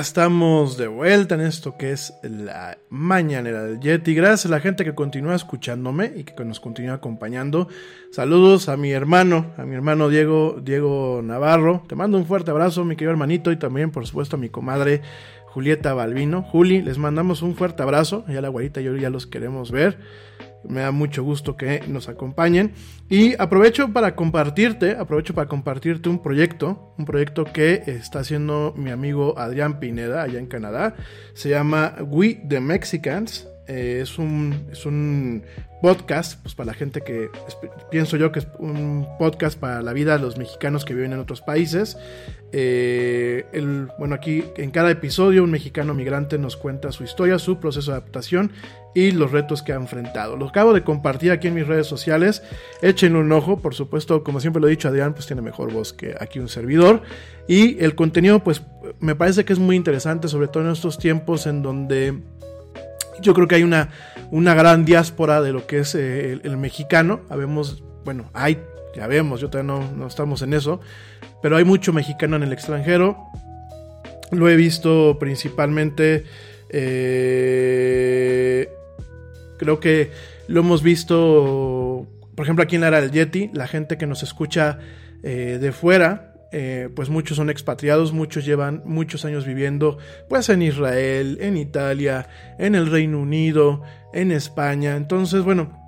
Estamos de vuelta en esto que es la mañanera del Yeti. Gracias a la gente que continúa escuchándome y que nos continúa acompañando. Saludos a mi hermano, a mi hermano Diego, Diego Navarro. Te mando un fuerte abrazo, mi querido hermanito, y también, por supuesto, a mi comadre Julieta Balbino. Juli, les mandamos un fuerte abrazo. Ya la güerita y yo ya los queremos ver. Me da mucho gusto que nos acompañen. Y aprovecho para compartirte, aprovecho para compartirte un proyecto, un proyecto que está haciendo mi amigo Adrián Pineda allá en Canadá. Se llama We the Mexicans. Eh, es, un, es un podcast, pues para la gente que pienso yo que es un podcast para la vida de los mexicanos que viven en otros países. Eh, el, bueno, aquí en cada episodio un mexicano migrante nos cuenta su historia, su proceso de adaptación y los retos que ha enfrentado. Lo acabo de compartir aquí en mis redes sociales. Échenle un ojo, por supuesto, como siempre lo he dicho, Adrián pues tiene mejor voz que aquí un servidor. Y el contenido pues me parece que es muy interesante, sobre todo en estos tiempos en donde yo creo que hay una, una gran diáspora de lo que es eh, el, el mexicano. Habemos, bueno, hay, ya vemos, yo todavía no, no estamos en eso, pero hay mucho mexicano en el extranjero. Lo he visto principalmente, eh, creo que lo hemos visto, por ejemplo, aquí en la era del Yeti, la gente que nos escucha eh, de fuera, eh, pues muchos son expatriados, muchos llevan muchos años viviendo pues en Israel, en Italia, en el Reino Unido, en España. Entonces, bueno,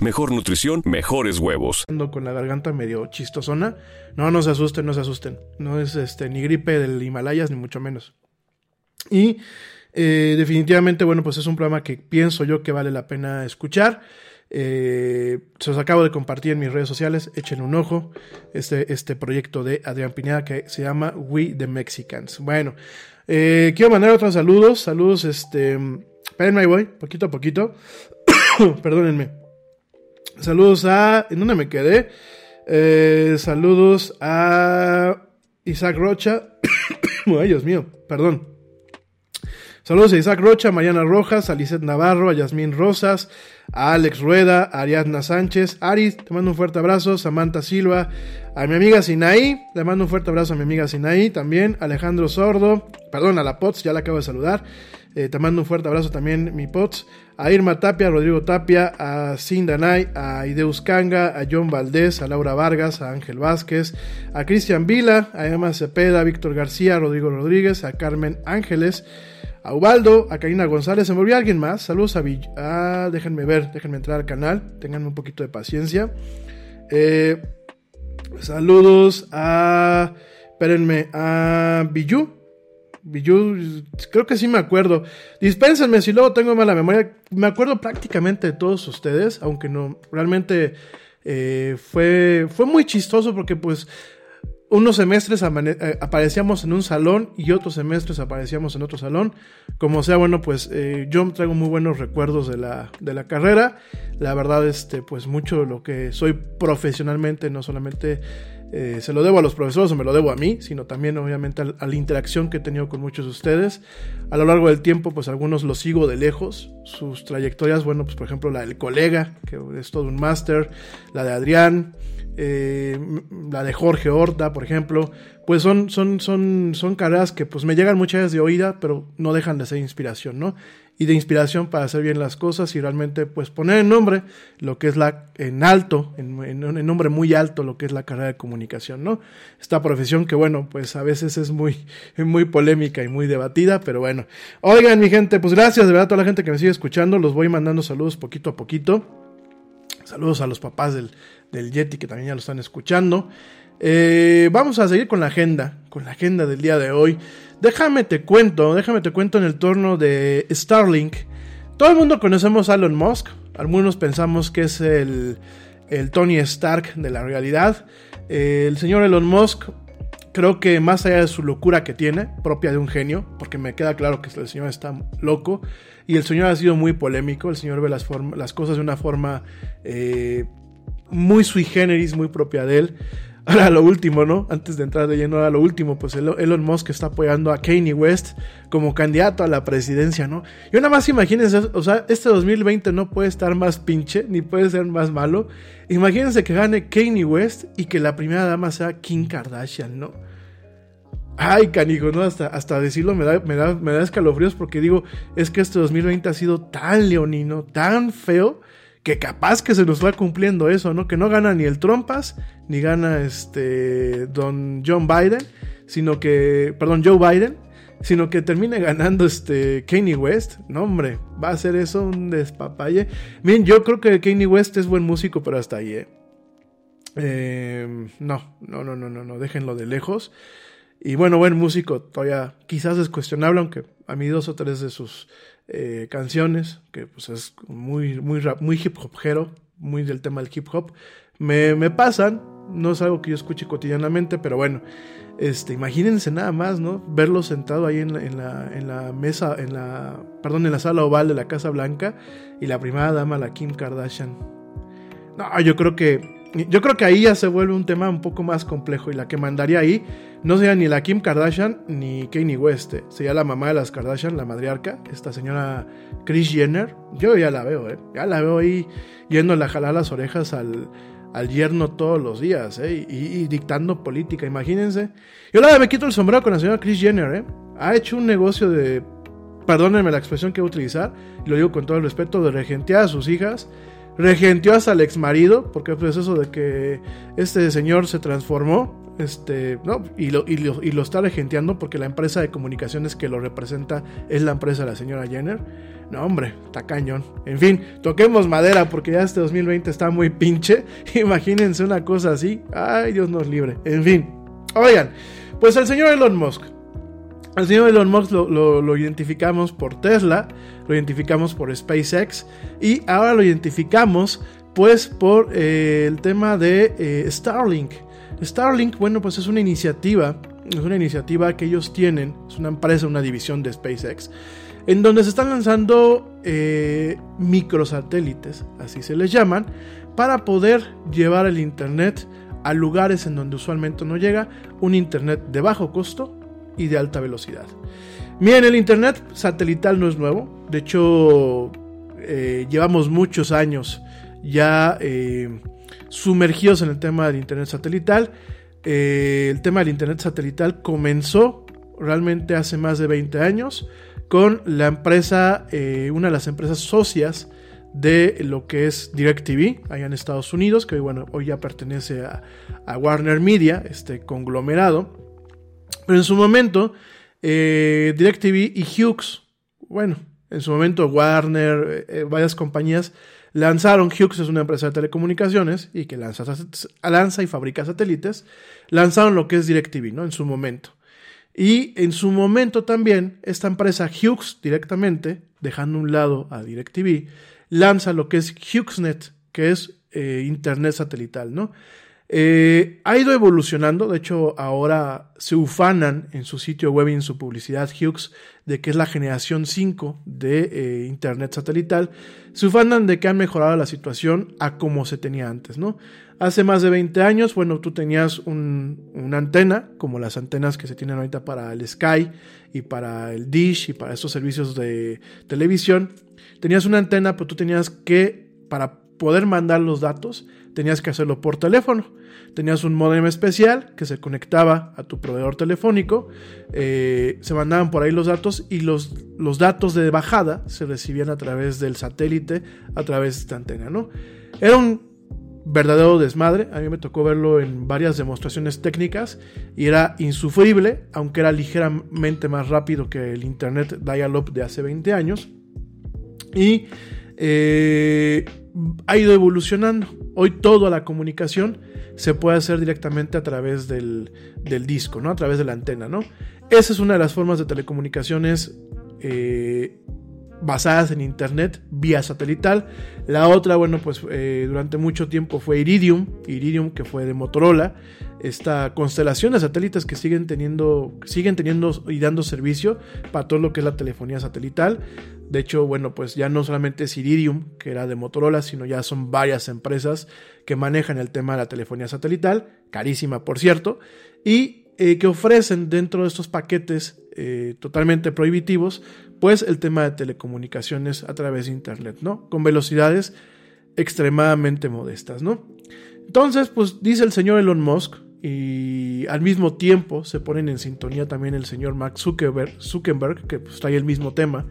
mejor nutrición, mejores huevos. con la garganta medio chistosona. No, no se asusten, no se asusten. No es este ni gripe del Himalayas, ni mucho menos. Y eh, definitivamente, bueno, pues es un programa que pienso yo que vale la pena escuchar. Eh, se los acabo de compartir en mis redes sociales. Echen un ojo. Este, este proyecto de Adrián Pineda que se llama We the Mexicans. Bueno, eh, quiero mandar otros saludos. Saludos, este. Espérenme, ahí voy, poquito a poquito. Perdónenme. Saludos a. ¿En dónde me quedé? Eh, saludos a Isaac Rocha. Ay, Dios mío, perdón. Saludos a Isaac Rocha, Mariana Rojas, a Navarro, a Yasmín Rosas, a Alex Rueda, a Ariadna Sánchez. Ari, te mando un fuerte abrazo. Samantha Silva, a mi amiga Sinaí, le mando un fuerte abrazo a mi amiga Sinaí también. Alejandro Sordo, perdón, a la POTS, ya la acabo de saludar. Eh, te mando un fuerte abrazo también, mi POTS. A Irma Tapia, a Rodrigo Tapia, a Sindanay, a Ideus Kanga, a John Valdés, a Laura Vargas, a Ángel Vázquez, a Cristian Vila, a Emma Cepeda, a Víctor García, a Rodrigo Rodríguez, a Carmen Ángeles, a Ubaldo, a Karina González, se me olvidó alguien más. Saludos a, Vill- ah, déjenme ver, déjenme entrar al canal, tengan un poquito de paciencia. Eh, saludos a, espérenme, a Billu, Yo creo que sí me acuerdo. Dispénsenme si luego tengo mala memoria. Me acuerdo prácticamente de todos ustedes, aunque no, realmente eh, fue, fue muy chistoso porque pues unos semestres eh, aparecíamos en un salón y otros semestres aparecíamos en otro salón. Como sea, bueno, pues eh, yo traigo muy buenos recuerdos de la, de la carrera. La verdad, este, pues mucho de lo que soy profesionalmente, no solamente eh, se lo debo a los profesores o me lo debo a mí, sino también obviamente a, la interacción que he tenido con muchos de ustedes. A lo largo del tiempo, pues algunos los sigo de lejos, sus trayectorias, bueno, pues por ejemplo la del colega, que es todo un máster, la de Adrián, eh, la de Jorge Horta, por ejemplo, pues son, son, son, son carreras que pues me llegan muchas veces de oída, pero no dejan de ser inspiración, ¿no? Y de inspiración para hacer bien las cosas y realmente pues poner en nombre lo que es la, en alto, en, en, nombre muy alto lo que es la carrera de comunicación, ¿no? Esta profesión que bueno, pues a veces es muy, muy polémica y muy debatida, pero bueno. Oigan mi gente, pues gracias de verdad a toda la gente que me sigue escuchando, los voy mandando saludos poquito a poquito. Saludos a los papás del, del Yeti que también ya lo están escuchando. Eh, vamos a seguir con la agenda, con la agenda del día de hoy. Déjame te cuento, déjame te cuento en el torno de Starlink. Todo el mundo conocemos a Elon Musk, algunos pensamos que es el, el Tony Stark de la realidad. Eh, el señor Elon Musk, creo que más allá de su locura que tiene, propia de un genio, porque me queda claro que el señor está loco, y el señor ha sido muy polémico, el señor ve las, las cosas de una forma eh, muy sui generis, muy propia de él. Ahora lo último, ¿no? Antes de entrar de lleno, ahora lo último, pues Elon Musk está apoyando a Kanye West como candidato a la presidencia, ¿no? Yo nada más imagínense, o sea, este 2020 no puede estar más pinche, ni puede ser más malo. Imagínense que gane Kanye West y que la primera dama sea Kim Kardashian, ¿no? Ay, canijo, ¿no? Hasta, hasta decirlo me da, me, da, me da escalofríos porque digo, es que este 2020 ha sido tan leonino, tan feo que capaz que se nos va cumpliendo eso, ¿no? Que no gana ni el Trumpas, ni gana este Don John Biden, sino que, perdón, Joe Biden, sino que termine ganando este Kanye West. No, hombre, va a ser eso un despapalle. Bien, yo creo que Kanye West es buen músico, pero hasta ahí, ¿eh? eh no, no, no, no, no, no, déjenlo de lejos. Y bueno, buen músico, todavía quizás es cuestionable, aunque a mí dos o tres de sus eh, canciones, que pues es muy, muy, rap, muy hip hopero, muy del tema del hip hop, me, me, pasan, no es algo que yo escuche cotidianamente, pero bueno, este, imagínense nada más, ¿no? Verlo sentado ahí en la, en la, en la mesa, en la, perdón, en la sala oval de la Casa Blanca y la primera dama, la Kim Kardashian. No, yo creo que yo creo que ahí ya se vuelve un tema un poco más complejo y la que mandaría ahí no sería ni la Kim Kardashian ni Kanye West, eh. sería la mamá de las Kardashian, la madriarca, esta señora Kris Jenner. Yo ya la veo, ¿eh? ya la veo ahí yéndole a jalar las orejas al, al yerno todos los días ¿eh? y, dictando política, imagínense. Yo la me quito el sombrero con la señora Kris Jenner, ¿eh? ha hecho un negocio de, perdónenme la expresión que voy a utilizar, y lo digo con todo el respeto, de regentear a sus hijas regenteó hasta el ex marido, porque pues eso de que este señor se transformó, este, no, y lo, y lo, y lo está regenteando porque la empresa de comunicaciones que lo representa es la empresa de la señora Jenner. No, hombre, está cañón. En fin, toquemos madera porque ya este 2020 está muy pinche. Imagínense una cosa así. Ay, Dios nos libre. En fin, oigan, pues el señor Elon Musk al señor Elon Musk lo, identificamos por Tesla, lo identificamos por SpaceX y ahora lo identificamos pues por eh, el tema de eh, Starlink. Starlink, bueno, pues es una iniciativa, es una iniciativa que ellos tienen, es una empresa, una división de SpaceX, en donde se están lanzando eh, microsatélites, así se les llaman, para poder llevar el Internet a lugares en donde usualmente no llega, un Internet de bajo costo y de alta velocidad. Miren, el Internet satelital no es nuevo. De hecho, eh, llevamos muchos años ya eh, sumergidos en el tema del Internet satelital. Eh, el tema del Internet satelital comenzó realmente hace más de 20 años con la empresa, una de las empresas socias de lo que es DirecTV allá en Estados Unidos, que bueno, hoy ya pertenece a, a Warner Media, este conglomerado. Pero en su momento, eh, DirecTV y Hughes, bueno, en su momento Warner, eh, varias compañías lanzaron, Hughes es una empresa de telecomunicaciones y que lanza, lanza y fabrica satélites, lanzaron lo que es DirecTV, ¿no? En su momento. Y en su momento también, esta empresa Hughes directamente, dejando un lado a DirecTV, lanza lo que es HughesNet, que es eh, Internet satelital, ¿no? Eh, ha ido evolucionando, de hecho ahora se ufanan en su sitio web y en su publicidad Hughes de que es la generación 5 de eh, Internet satelital, se ufanan de que han mejorado la situación a como se tenía antes, ¿no? Hace más de 20 años, bueno, tú tenías una antena, como las antenas que se tienen ahorita para el Sky y para el Dish y para estos servicios de televisión. Tenías una antena, pero tú tenías que, para poder mandar los datos, tenías que hacerlo por teléfono. Tenías un modem especial que se conectaba a tu proveedor telefónico, eh, se mandaban por ahí los datos y los, los datos de bajada se recibían a través del satélite, a través de esta antena, ¿no? Era un verdadero desmadre, a mí me tocó verlo en varias demostraciones técnicas y era insufrible, aunque era ligeramente más rápido que el Internet Dial-Up de hace 20 años. Y eh, ha ido evolucionando. Hoy toda la comunicación se puede hacer directamente a través del, disco, ¿no? A través de la antena, ¿no? Esa es una de las formas de telecomunicaciones eh, basadas en internet vía satelital. La otra, bueno, pues eh, durante mucho tiempo fue Iridium, Iridium que fue de Motorola. Esta constelación de satélites que siguen teniendo, siguen teniendo y dando servicio para todo lo que es la telefonía satelital. De hecho, bueno, pues ya no solamente es Iridium, que era de Motorola, sino ya son varias empresas que manejan el tema de la telefonía satelital, carísima por cierto, y eh, que ofrecen dentro de estos paquetes eh, totalmente prohibitivos, pues el tema de telecomunicaciones a través de Internet, ¿no? Con velocidades extremadamente modestas, ¿no? Entonces, pues dice el señor Elon Musk, y al mismo tiempo se ponen en sintonía también el señor Mark Zuckerberg, que pues, trae el mismo tema,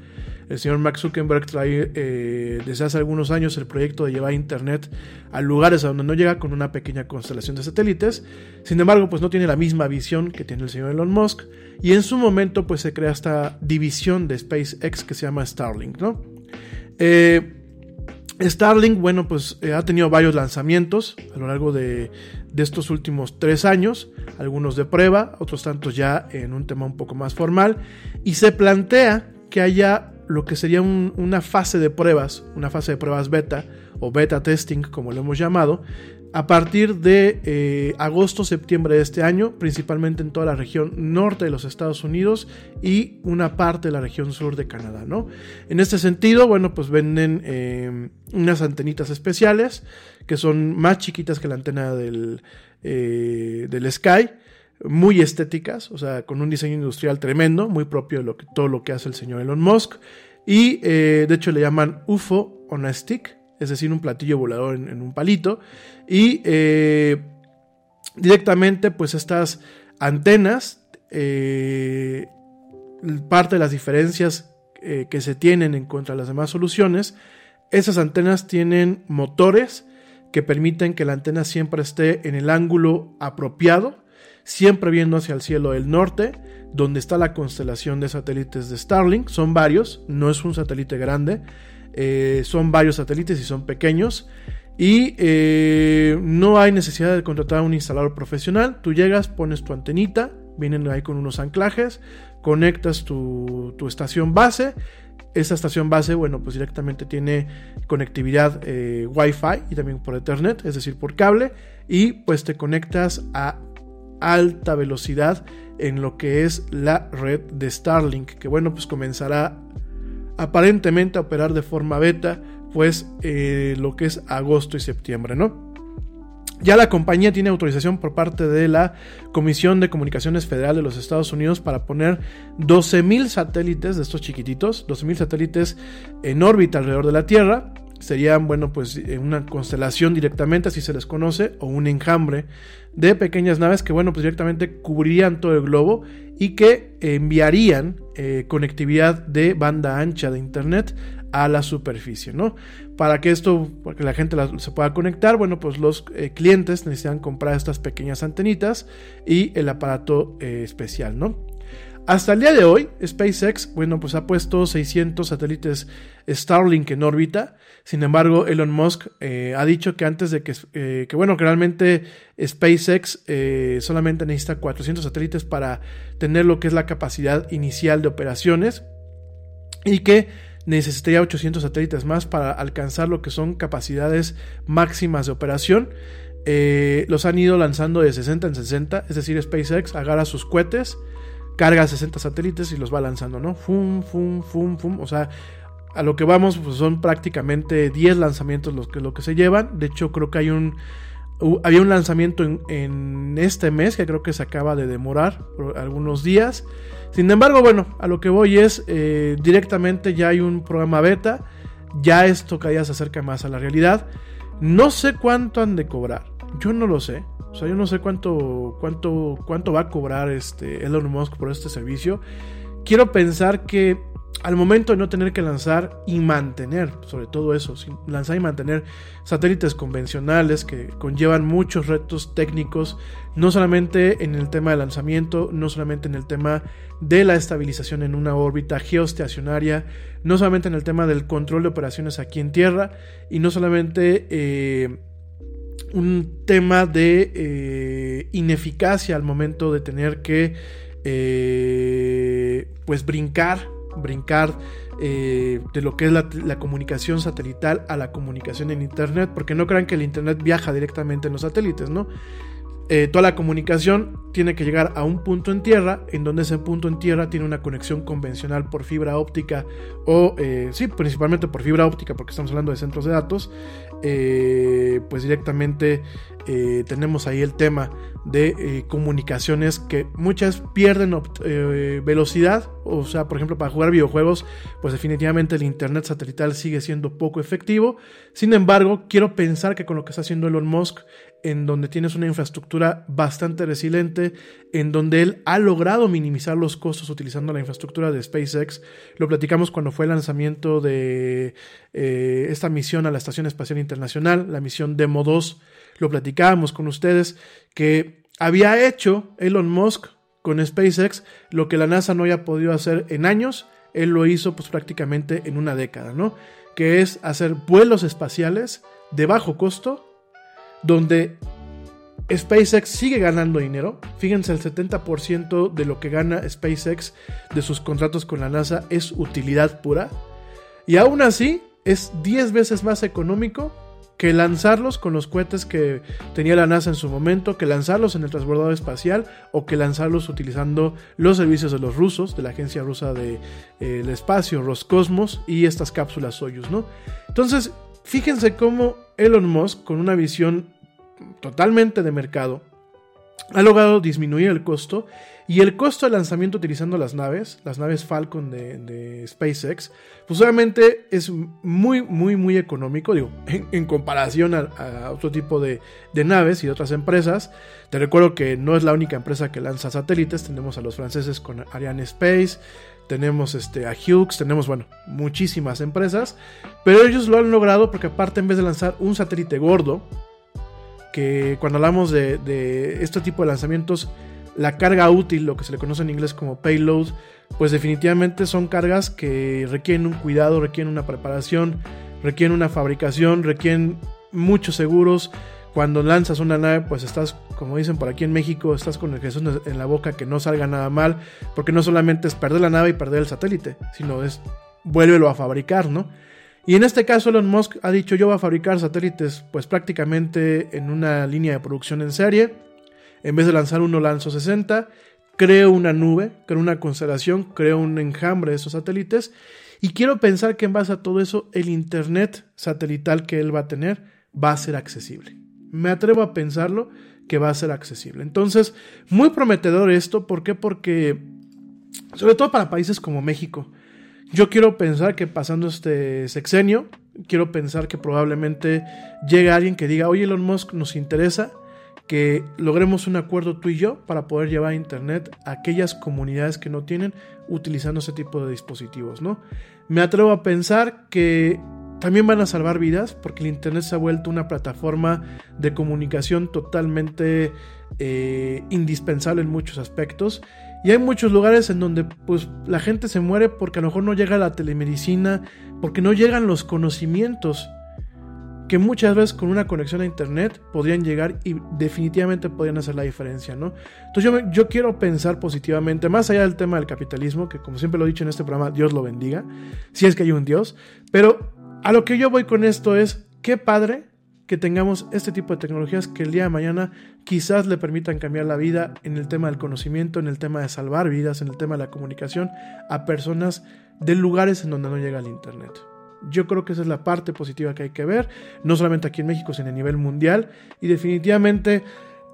el señor Mark Zuckerberg trae eh, desde hace algunos años el proyecto de llevar Internet a lugares a donde no llega con una pequeña constelación de satélites. Sin embargo, pues no tiene la misma visión que tiene el señor Elon Musk. Y en su momento, pues se crea esta división de SpaceX que se llama Starlink, ¿no? Eh, Starlink, bueno, pues eh, ha tenido varios lanzamientos a lo largo de, de, estos últimos tres años, algunos de prueba, otros tantos ya en un tema un poco más formal, y se plantea que haya lo que sería una fase de pruebas, una fase de pruebas beta o beta testing, como lo hemos llamado, a partir de eh, agosto-septiembre de este año, principalmente en toda la región norte de los Estados Unidos y una parte de la región sur de Canadá, ¿no? En este sentido, bueno, pues venden eh, unas antenitas especiales que son más chiquitas que la antena del, eh, del Sky, muy estéticas, o sea, con un diseño industrial tremendo, muy propio de todo lo que hace el señor Elon Musk. Y de hecho le llaman UFO on a stick, es decir, un platillo volador en, un palito. Y eh, directamente, pues estas antenas, eh, parte de las diferencias que se tienen en contra de las demás soluciones, esas antenas tienen motores que permiten que la antena siempre esté en el ángulo apropiado siempre viendo hacia el cielo del norte, donde está la constelación de satélites de Starlink. Son varios, no es un satélite grande, eh, son varios satélites y son pequeños. Y eh, no hay necesidad de contratar a un instalador profesional. Tú llegas, pones tu antenita, vienen ahí con unos anclajes, conectas tu, estación base. Esa estación base, bueno, pues directamente tiene conectividad eh, Wi-Fi y también por Ethernet, es decir, por cable. Y pues te conectas a alta velocidad en lo que es la red de Starlink, que bueno, pues comenzará aparentemente a operar de forma beta, pues eh, lo que es agosto y septiembre, ¿no? Ya la compañía tiene autorización por parte de la Comisión de Comunicaciones Federal de los Estados Unidos para poner 12.000 satélites de estos chiquititos, 12.000 satélites en órbita alrededor de la Tierra, serían, bueno, pues eh, una constelación directamente, así se les conoce, o un enjambre de pequeñas naves que, bueno, pues directamente cubrirían todo el globo y que enviarían eh, conectividad de banda ancha de Internet a la superficie, ¿no? Para que esto, para que la gente se pueda conectar, bueno, pues los eh, clientes necesitan comprar estas pequeñas antenitas y el aparato especial, ¿no? Hasta el día de hoy, SpaceX, bueno, pues ha puesto 600 satélites Starlink en órbita. Sin embargo, Elon Musk eh, ha dicho que antes de que, eh, que bueno, que realmente SpaceX eh, solamente necesita 400 satélites para tener lo que es la capacidad inicial de operaciones y que necesitaría 800 satélites más para alcanzar lo que son capacidades máximas de operación. los han ido lanzando de 60 en 60, es decir, SpaceX agarra sus cohetes carga 60 satélites y los va lanzando, ¿no? Fum, fum, fum, fum. O sea, a lo que vamos, pues son prácticamente 10 lanzamientos los que, lo que se llevan. De hecho, creo que hay un. había un lanzamiento en, este mes que creo que se acaba de demorar por algunos días. Sin embargo, bueno, a lo que voy es eh, directamente ya hay un programa beta. Ya esto cada día se acerca más a la realidad. No sé cuánto han de cobrar. Yo no lo sé. O sea, yo no sé cuánto, cuánto, cuánto va a cobrar este Elon Musk por este servicio. Quiero pensar que al momento de no tener que lanzar y mantener, sobre todo eso, lanzar y mantener satélites convencionales que conllevan muchos retos técnicos, no solamente en el tema de lanzamiento, no solamente en el tema de la estabilización en una órbita geoestacionaria, no solamente en el tema del control de operaciones aquí en tierra, y no solamente eh, un tema de eh, ineficacia al momento de tener que eh, pues brincar brincar eh, de lo que es la, la, comunicación satelital a la comunicación en internet porque no crean que el internet viaja directamente en los satélites no toda la comunicación tiene que llegar a un punto en tierra, en donde ese punto en tierra tiene una conexión convencional por fibra óptica o, sí, principalmente por fibra óptica, porque estamos hablando de centros de datos, eh, pues directamente tenemos ahí el tema de comunicaciones que muchas pierden velocidad, o sea, por ejemplo, para jugar videojuegos, pues definitivamente el Internet satelital sigue siendo poco efectivo. Sin embargo, quiero pensar que con lo que está haciendo Elon Musk, en donde tienes una infraestructura bastante resiliente, en donde él ha logrado minimizar los costos utilizando la infraestructura de SpaceX. Lo platicamos cuando fue el lanzamiento de eh, esta misión a la Estación Espacial Internacional, la misión Demo 2. Lo platicábamos con ustedes que había hecho Elon Musk con SpaceX lo que la NASA no había podido hacer en años. Él lo hizo pues prácticamente en una década, ¿no? Que es hacer vuelos espaciales de bajo costo donde SpaceX sigue ganando dinero. Fíjense, el 70% de lo que gana SpaceX de sus contratos con la NASA es utilidad pura. Y aún así es 10 veces más económico que lanzarlos con los cohetes que tenía la NASA en su momento, que lanzarlos en el transbordador espacial o que lanzarlos utilizando los servicios de los rusos, de la agencia rusa del de, eh, espacio, Roscosmos y estas cápsulas Soyuz, ¿no? Entonces, fíjense cómo Elon Musk, con una visión totalmente de mercado, ha logrado disminuir el costo y el costo de lanzamiento utilizando las naves, las naves Falcon de, SpaceX, pues obviamente es muy, muy, muy económico, digo, en, comparación a, otro tipo de, de, naves y de otras empresas. Te recuerdo que no es la única empresa que lanza satélites, tenemos a los franceses con Ariane Space, tenemos este, a Hughes, tenemos, bueno, muchísimas empresas, pero ellos lo han logrado porque aparte en vez de lanzar un satélite gordo, que cuando hablamos de, este tipo de lanzamientos, la carga útil, lo que se le conoce en inglés como payload, pues definitivamente son cargas que requieren un cuidado, requieren una preparación, requieren una fabricación, requieren muchos seguros, cuando lanzas una nave, pues estás, como dicen por aquí en México, estás con el Jesús en la boca que no salga nada mal, porque no solamente es perder la nave y perder el satélite, sino es vuélvelo a fabricar, ¿no? Y en este caso Elon Musk ha dicho yo voy a fabricar satélites pues prácticamente en una línea de producción en serie. En vez de lanzar uno lanzo 60, creo una nube, creo una constelación, creo un enjambre de esos satélites y quiero pensar que en base a todo eso el internet satelital que él va a tener va a ser accesible. Me atrevo a pensarlo que va a ser accesible. Entonces, muy prometedor esto, ¿por qué? Porque, sobre todo para países como México, yo quiero pensar que pasando este sexenio, quiero pensar que probablemente llegue alguien que diga, oye Elon Musk, nos interesa que logremos un acuerdo tú y yo para poder llevar a Internet a aquellas comunidades que no tienen utilizando ese tipo de dispositivos, ¿no? Me atrevo a pensar que también van a salvar vidas porque el Internet se ha vuelto una plataforma de comunicación totalmente eh, indispensable en muchos aspectos Y hay muchos lugares en donde pues la gente se muere porque a lo mejor no llega la telemedicina, porque no llegan los conocimientos que muchas veces con una conexión a internet podrían llegar y definitivamente podrían hacer la diferencia, ¿no? Entonces yo, yo quiero pensar positivamente, más allá del tema del capitalismo, que como siempre lo he dicho en este programa, Dios lo bendiga, si es que hay un Dios, pero a lo que yo voy con esto es, qué padre que tengamos este tipo de tecnologías que el día de mañana quizás le permitan cambiar la vida en el tema del conocimiento, en el tema de salvar vidas, en el tema de la comunicación a personas de lugares en donde no llega el Internet. Yo creo que esa es la parte positiva que hay que ver, no solamente aquí en México, sino a nivel mundial. Y definitivamente,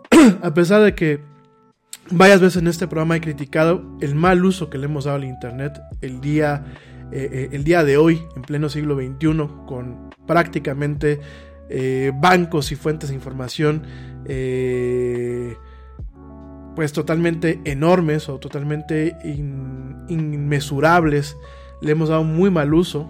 a pesar de que varias veces en este programa he criticado el mal uso que le hemos dado al Internet el día, eh, eh, el día de hoy, en pleno siglo XXI, con prácticamente eh, bancos y fuentes de información pues totalmente enormes o totalmente inmesurables. Le hemos dado muy mal uso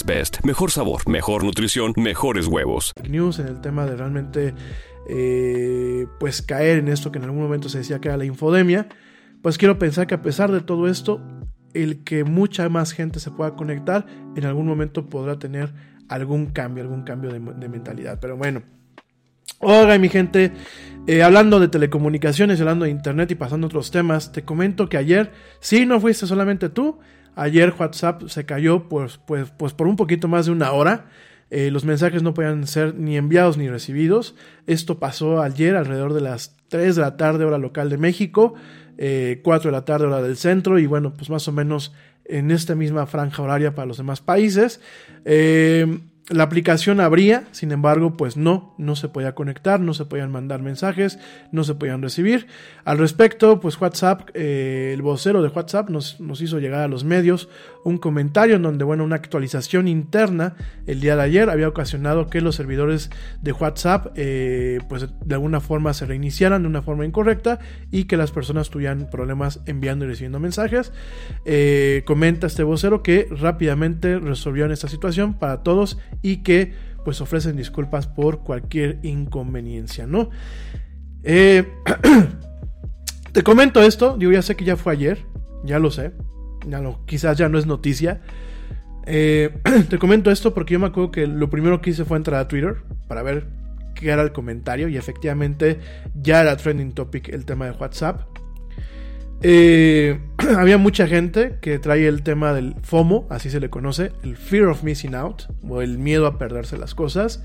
Best. Mejor sabor, mejor nutrición, mejores huevos. News en el tema de realmente eh, pues caer en esto que en algún momento se decía que era la infodemia. Pues quiero pensar que a pesar de todo esto, el que mucha más gente se pueda conectar, en algún momento podrá tener algún cambio, algún cambio de, mentalidad. Pero bueno. Oiga, mi gente, eh, hablando de telecomunicaciones, hablando de internet y pasando otros temas, te comento que ayer, sí, no fuiste solamente tú, Ayer WhatsApp se cayó pues, pues, pues por un poquito más de una hora. Eh, los mensajes no podían ser ni enviados ni recibidos. Esto pasó ayer alrededor de las 3 de la tarde hora local de México, eh, 4 de la tarde hora del centro y bueno, pues más o menos en esta misma franja horaria para los demás países. Eh, la aplicación abría, sin embargo, pues no, no se podía conectar, no se podían mandar mensajes, no se podían recibir. Al respecto, pues WhatsApp, eh, el vocero de WhatsApp nos, nos, hizo llegar a los medios un comentario en donde, bueno, una actualización interna el día de ayer había ocasionado que los servidores de WhatsApp, eh, pues de alguna forma se reiniciaran de una forma incorrecta y que las personas tuvieran problemas enviando y recibiendo mensajes. Eh, comenta este vocero que rápidamente resolvieron esta situación para todos y que pues ofrecen disculpas por cualquier inconveniencia, ¿no? Eh, te comento esto, yo ya sé que ya fue ayer, ya lo sé, ya lo, quizás ya no es noticia. Eh, te comento esto porque yo me acuerdo que lo primero que hice fue entrar a Twitter para ver qué era el comentario y efectivamente ya era trending topic el tema de WhatsApp. Eh, había mucha gente que trae el tema del FOMO, así se le conoce, el Fear of Missing Out, o el miedo a perderse las cosas.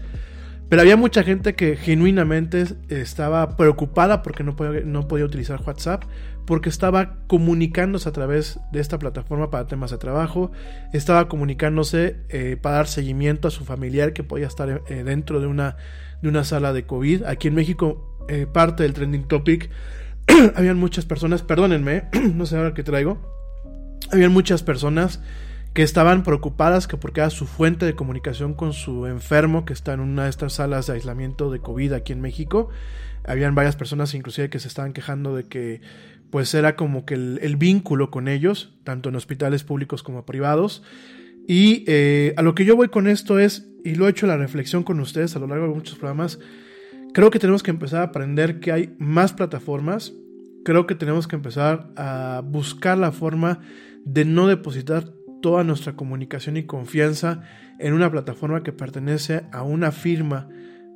Pero había mucha gente que genuinamente estaba preocupada porque no podía, utilizar WhatsApp, porque estaba comunicándose a través de esta plataforma para temas de trabajo, estaba comunicándose eh, para dar seguimiento a su familiar que podía estar eh, dentro de una, de una sala de COVID. Aquí en México, parte del trending topic habían muchas personas, perdónenme, no sé ahora qué traigo, habían muchas personas que estaban preocupadas que porque era su fuente de comunicación con su enfermo que está en una de estas salas de aislamiento de COVID aquí en México. Habían varias personas inclusive que se estaban quejando de que pues era como que el, vínculo con ellos, tanto en hospitales públicos como privados. Y eh, a lo que yo voy con esto es, y lo he hecho la reflexión con ustedes a lo largo de muchos programas, Creo que tenemos que empezar a aprender que hay más plataformas. Creo que tenemos que empezar a buscar la forma de no depositar toda nuestra comunicación y confianza en una plataforma que pertenece a una firma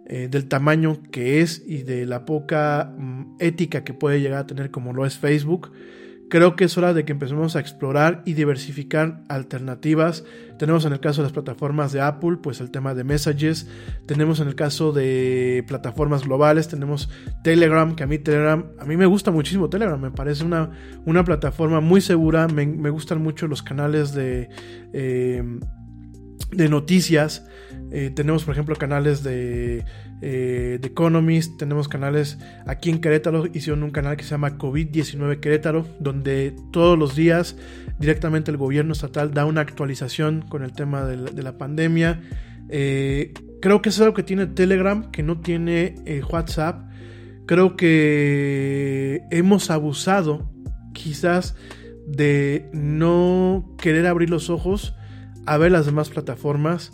eh, del tamaño que es y de la poca mm, ética que puede llegar a tener como lo es Facebook. Creo que es hora de que empecemos a explorar y diversificar alternativas. Tenemos en el caso de las plataformas de Apple, pues el tema de Messages. Tenemos en el caso de plataformas globales, tenemos Telegram, que a mí Telegram, a mí me gusta muchísimo Telegram, me parece una, una plataforma muy segura. Me, gustan mucho los canales de, eh, de noticias. Eh, tenemos, por ejemplo, canales de, eh, de, Economist, tenemos canales aquí en Querétaro, hicieron un canal que se llama COVID-19 Querétaro, donde todos los días directamente el gobierno estatal da una actualización con el tema de la, de la pandemia. Eh, creo que es algo que tiene Telegram, que no tiene WhatsApp. Creo que hemos abusado quizás de no querer abrir los ojos a ver las demás plataformas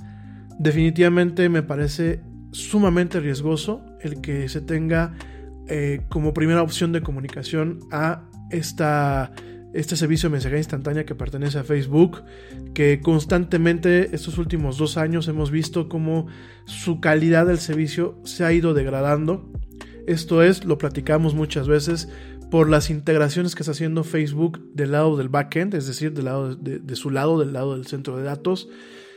definitivamente me parece sumamente riesgoso el que se tenga eh, como primera opción de comunicación a esta, este servicio de mensajería instantánea que pertenece a Facebook, que constantemente estos últimos dos años hemos visto cómo su calidad del servicio se ha ido degradando. Esto es, lo platicamos muchas veces, por las integraciones que está haciendo Facebook del lado del backend, es decir, del lado de, de su lado, del lado del centro de datos.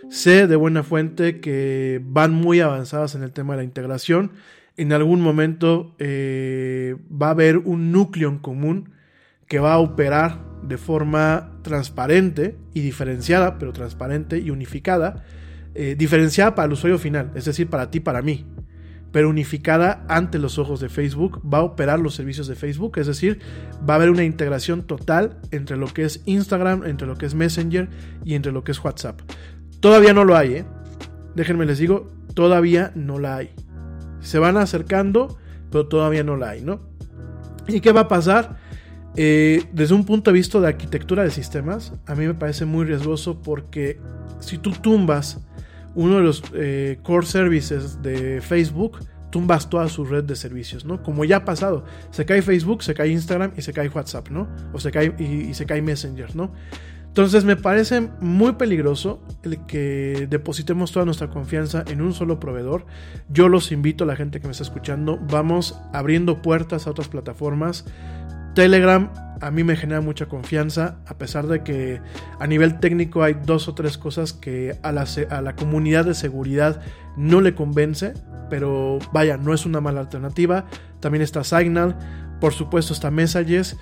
Sé de buena fuente que van muy avanzadas en el tema de la integración. En algún momento eh, va a haber un núcleo en común que va a operar de forma transparente y diferenciada, pero transparente y unificada. Eh, diferenciada para el usuario final, es decir, para ti, para mí, pero unificada ante los ojos de Facebook, va a operar los servicios de Facebook, es decir, va a haber una integración total entre lo que es Instagram, entre lo que es Messenger y entre lo que es WhatsApp. Todavía no lo hay, ¿eh? Déjenme les digo, todavía no la hay. Se van acercando, pero todavía no la hay, ¿no? ¿Y qué va a pasar? Eh, desde un punto de vista de arquitectura de sistemas, a mí me parece muy riesgoso porque si tú tumbas uno de los eh, core services de Facebook, tumbas toda su red de servicios, ¿no? Como ya ha pasado, se cae Facebook, se cae Instagram y se cae WhatsApp, ¿no? O se cae y, y se cae Messenger, ¿no? Entonces me parece muy peligroso el que depositemos toda nuestra confianza en un solo proveedor. Yo los invito a la gente que me está escuchando, vamos abriendo puertas a otras plataformas. Telegram a mí me genera mucha confianza, a pesar de que a nivel técnico hay dos o tres cosas que a la, a la comunidad de seguridad no le convence, pero vaya, no es una mala alternativa. También está Signal, por supuesto está Messages.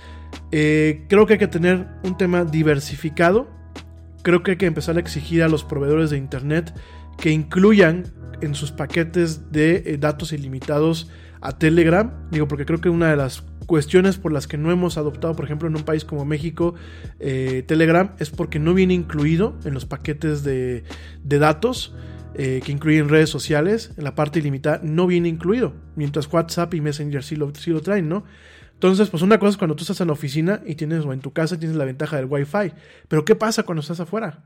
Eh, creo que hay que tener un tema diversificado. Creo que hay que empezar a exigir a los proveedores de Internet que incluyan en sus paquetes de eh, datos ilimitados a Telegram. Digo, porque creo que una de las cuestiones por las que no hemos adoptado, por ejemplo, en un país como México, eh, Telegram, es porque no viene incluido en los paquetes de, de datos. Que incluyen redes sociales, en la parte ilimitada no viene incluido, mientras WhatsApp y Messenger sí lo, sí lo traen, ¿no? Entonces, pues una cosa es cuando tú estás en la oficina y tienes, o en tu casa tienes la ventaja del Wi-Fi, pero ¿qué pasa cuando estás afuera?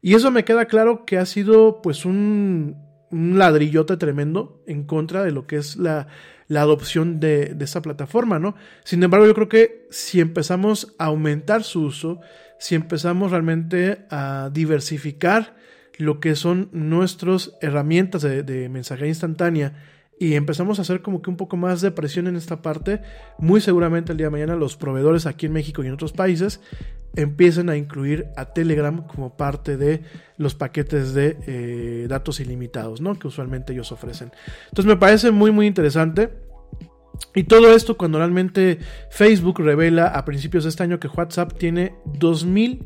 Y eso me queda claro que ha sido pues un, un ladrillote tremendo en contra de lo que es la, la adopción de, de plataforma, ¿no? Sin embargo, yo creo que si empezamos a aumentar su uso, si empezamos realmente a diversificar lo que son nuestras herramientas de, de mensajería instantánea y empezamos a hacer como que un poco más de presión en esta parte, muy seguramente el día de mañana los proveedores aquí en México y en otros países empiecen a incluir a Telegram como parte de los paquetes de eh, datos ilimitados, ¿no? Que usualmente ellos ofrecen. Entonces me parece muy, muy interesante. Y todo esto cuando realmente Facebook revela a principios de este año que WhatsApp tiene 2000,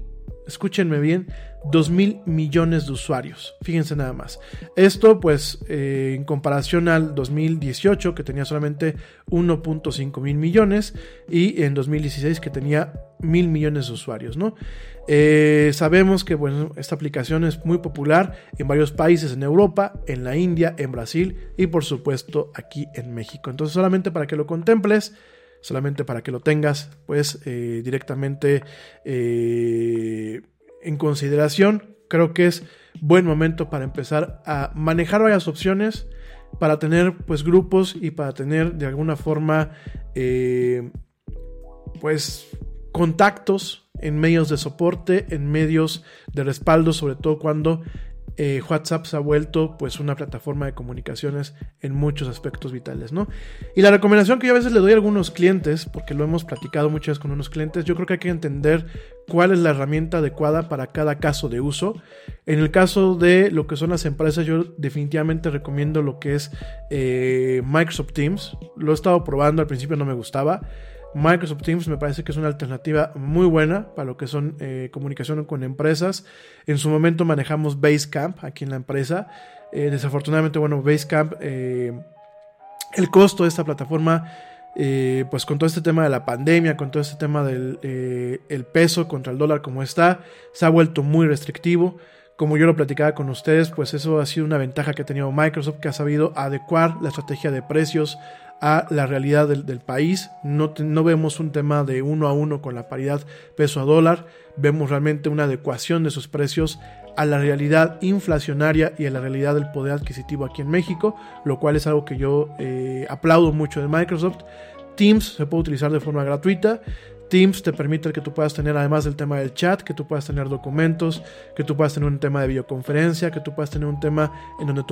escúchenme bien, 2 mil millones de usuarios. Fíjense nada más. Esto pues eh, en comparación al 2018 que tenía solamente 1.5 mil millones y en 2016 que tenía mil millones de usuarios, ¿no? Eh, sabemos que esta aplicación es muy popular en varios países en Europa, en la India, en Brasil y por supuesto aquí en México. Entonces solamente para que lo contemples solamente para que lo tengas pues eh, directamente eh, en consideración. Creo que es buen momento para empezar a manejar varias opciones, para tener pues grupos y para tener de alguna forma eh, pues contactos en medios de soporte, en medios de respaldo, sobre todo cuando eh, WhatsApp se ha vuelto pues una plataforma de comunicaciones en muchos aspectos vitales, ¿no? Y la recomendación que yo a veces le doy a algunos clientes, porque lo hemos platicado muchas veces con unos clientes, yo creo que hay que entender cuál es la herramienta adecuada para cada caso de uso. En el caso de lo que son las empresas, yo definitivamente recomiendo lo que es eh, Microsoft Teams. Lo he estado probando, al principio no me gustaba. Microsoft Teams me parece que es una alternativa muy buena para lo que son eh, comunicación con empresas. En su momento manejamos Basecamp aquí en la empresa. Eh, desafortunadamente, bueno, Basecamp, eh, el costo de esta plataforma, eh, pues con todo este tema de la pandemia, con todo este tema del el peso contra el dólar como está, se ha vuelto muy restrictivo. Como yo lo platicaba con ustedes, pues eso ha sido una ventaja que ha tenido Microsoft, que ha sabido adecuar la estrategia de precios a la realidad del, país. No, no vemos un tema de uno a uno con la paridad peso a dólar, vemos realmente una adecuación de sus precios a la realidad inflacionaria y a la realidad del poder adquisitivo aquí en México, lo cual es algo que yo eh, aplaudo mucho de Microsoft. Teams se puede utilizar de forma gratuita. Teams te permite que tú puedas tener, además del tema del chat, que tú puedas tener documentos, que tú puedas tener un tema de videoconferencia, que tú puedas tener un tema en donde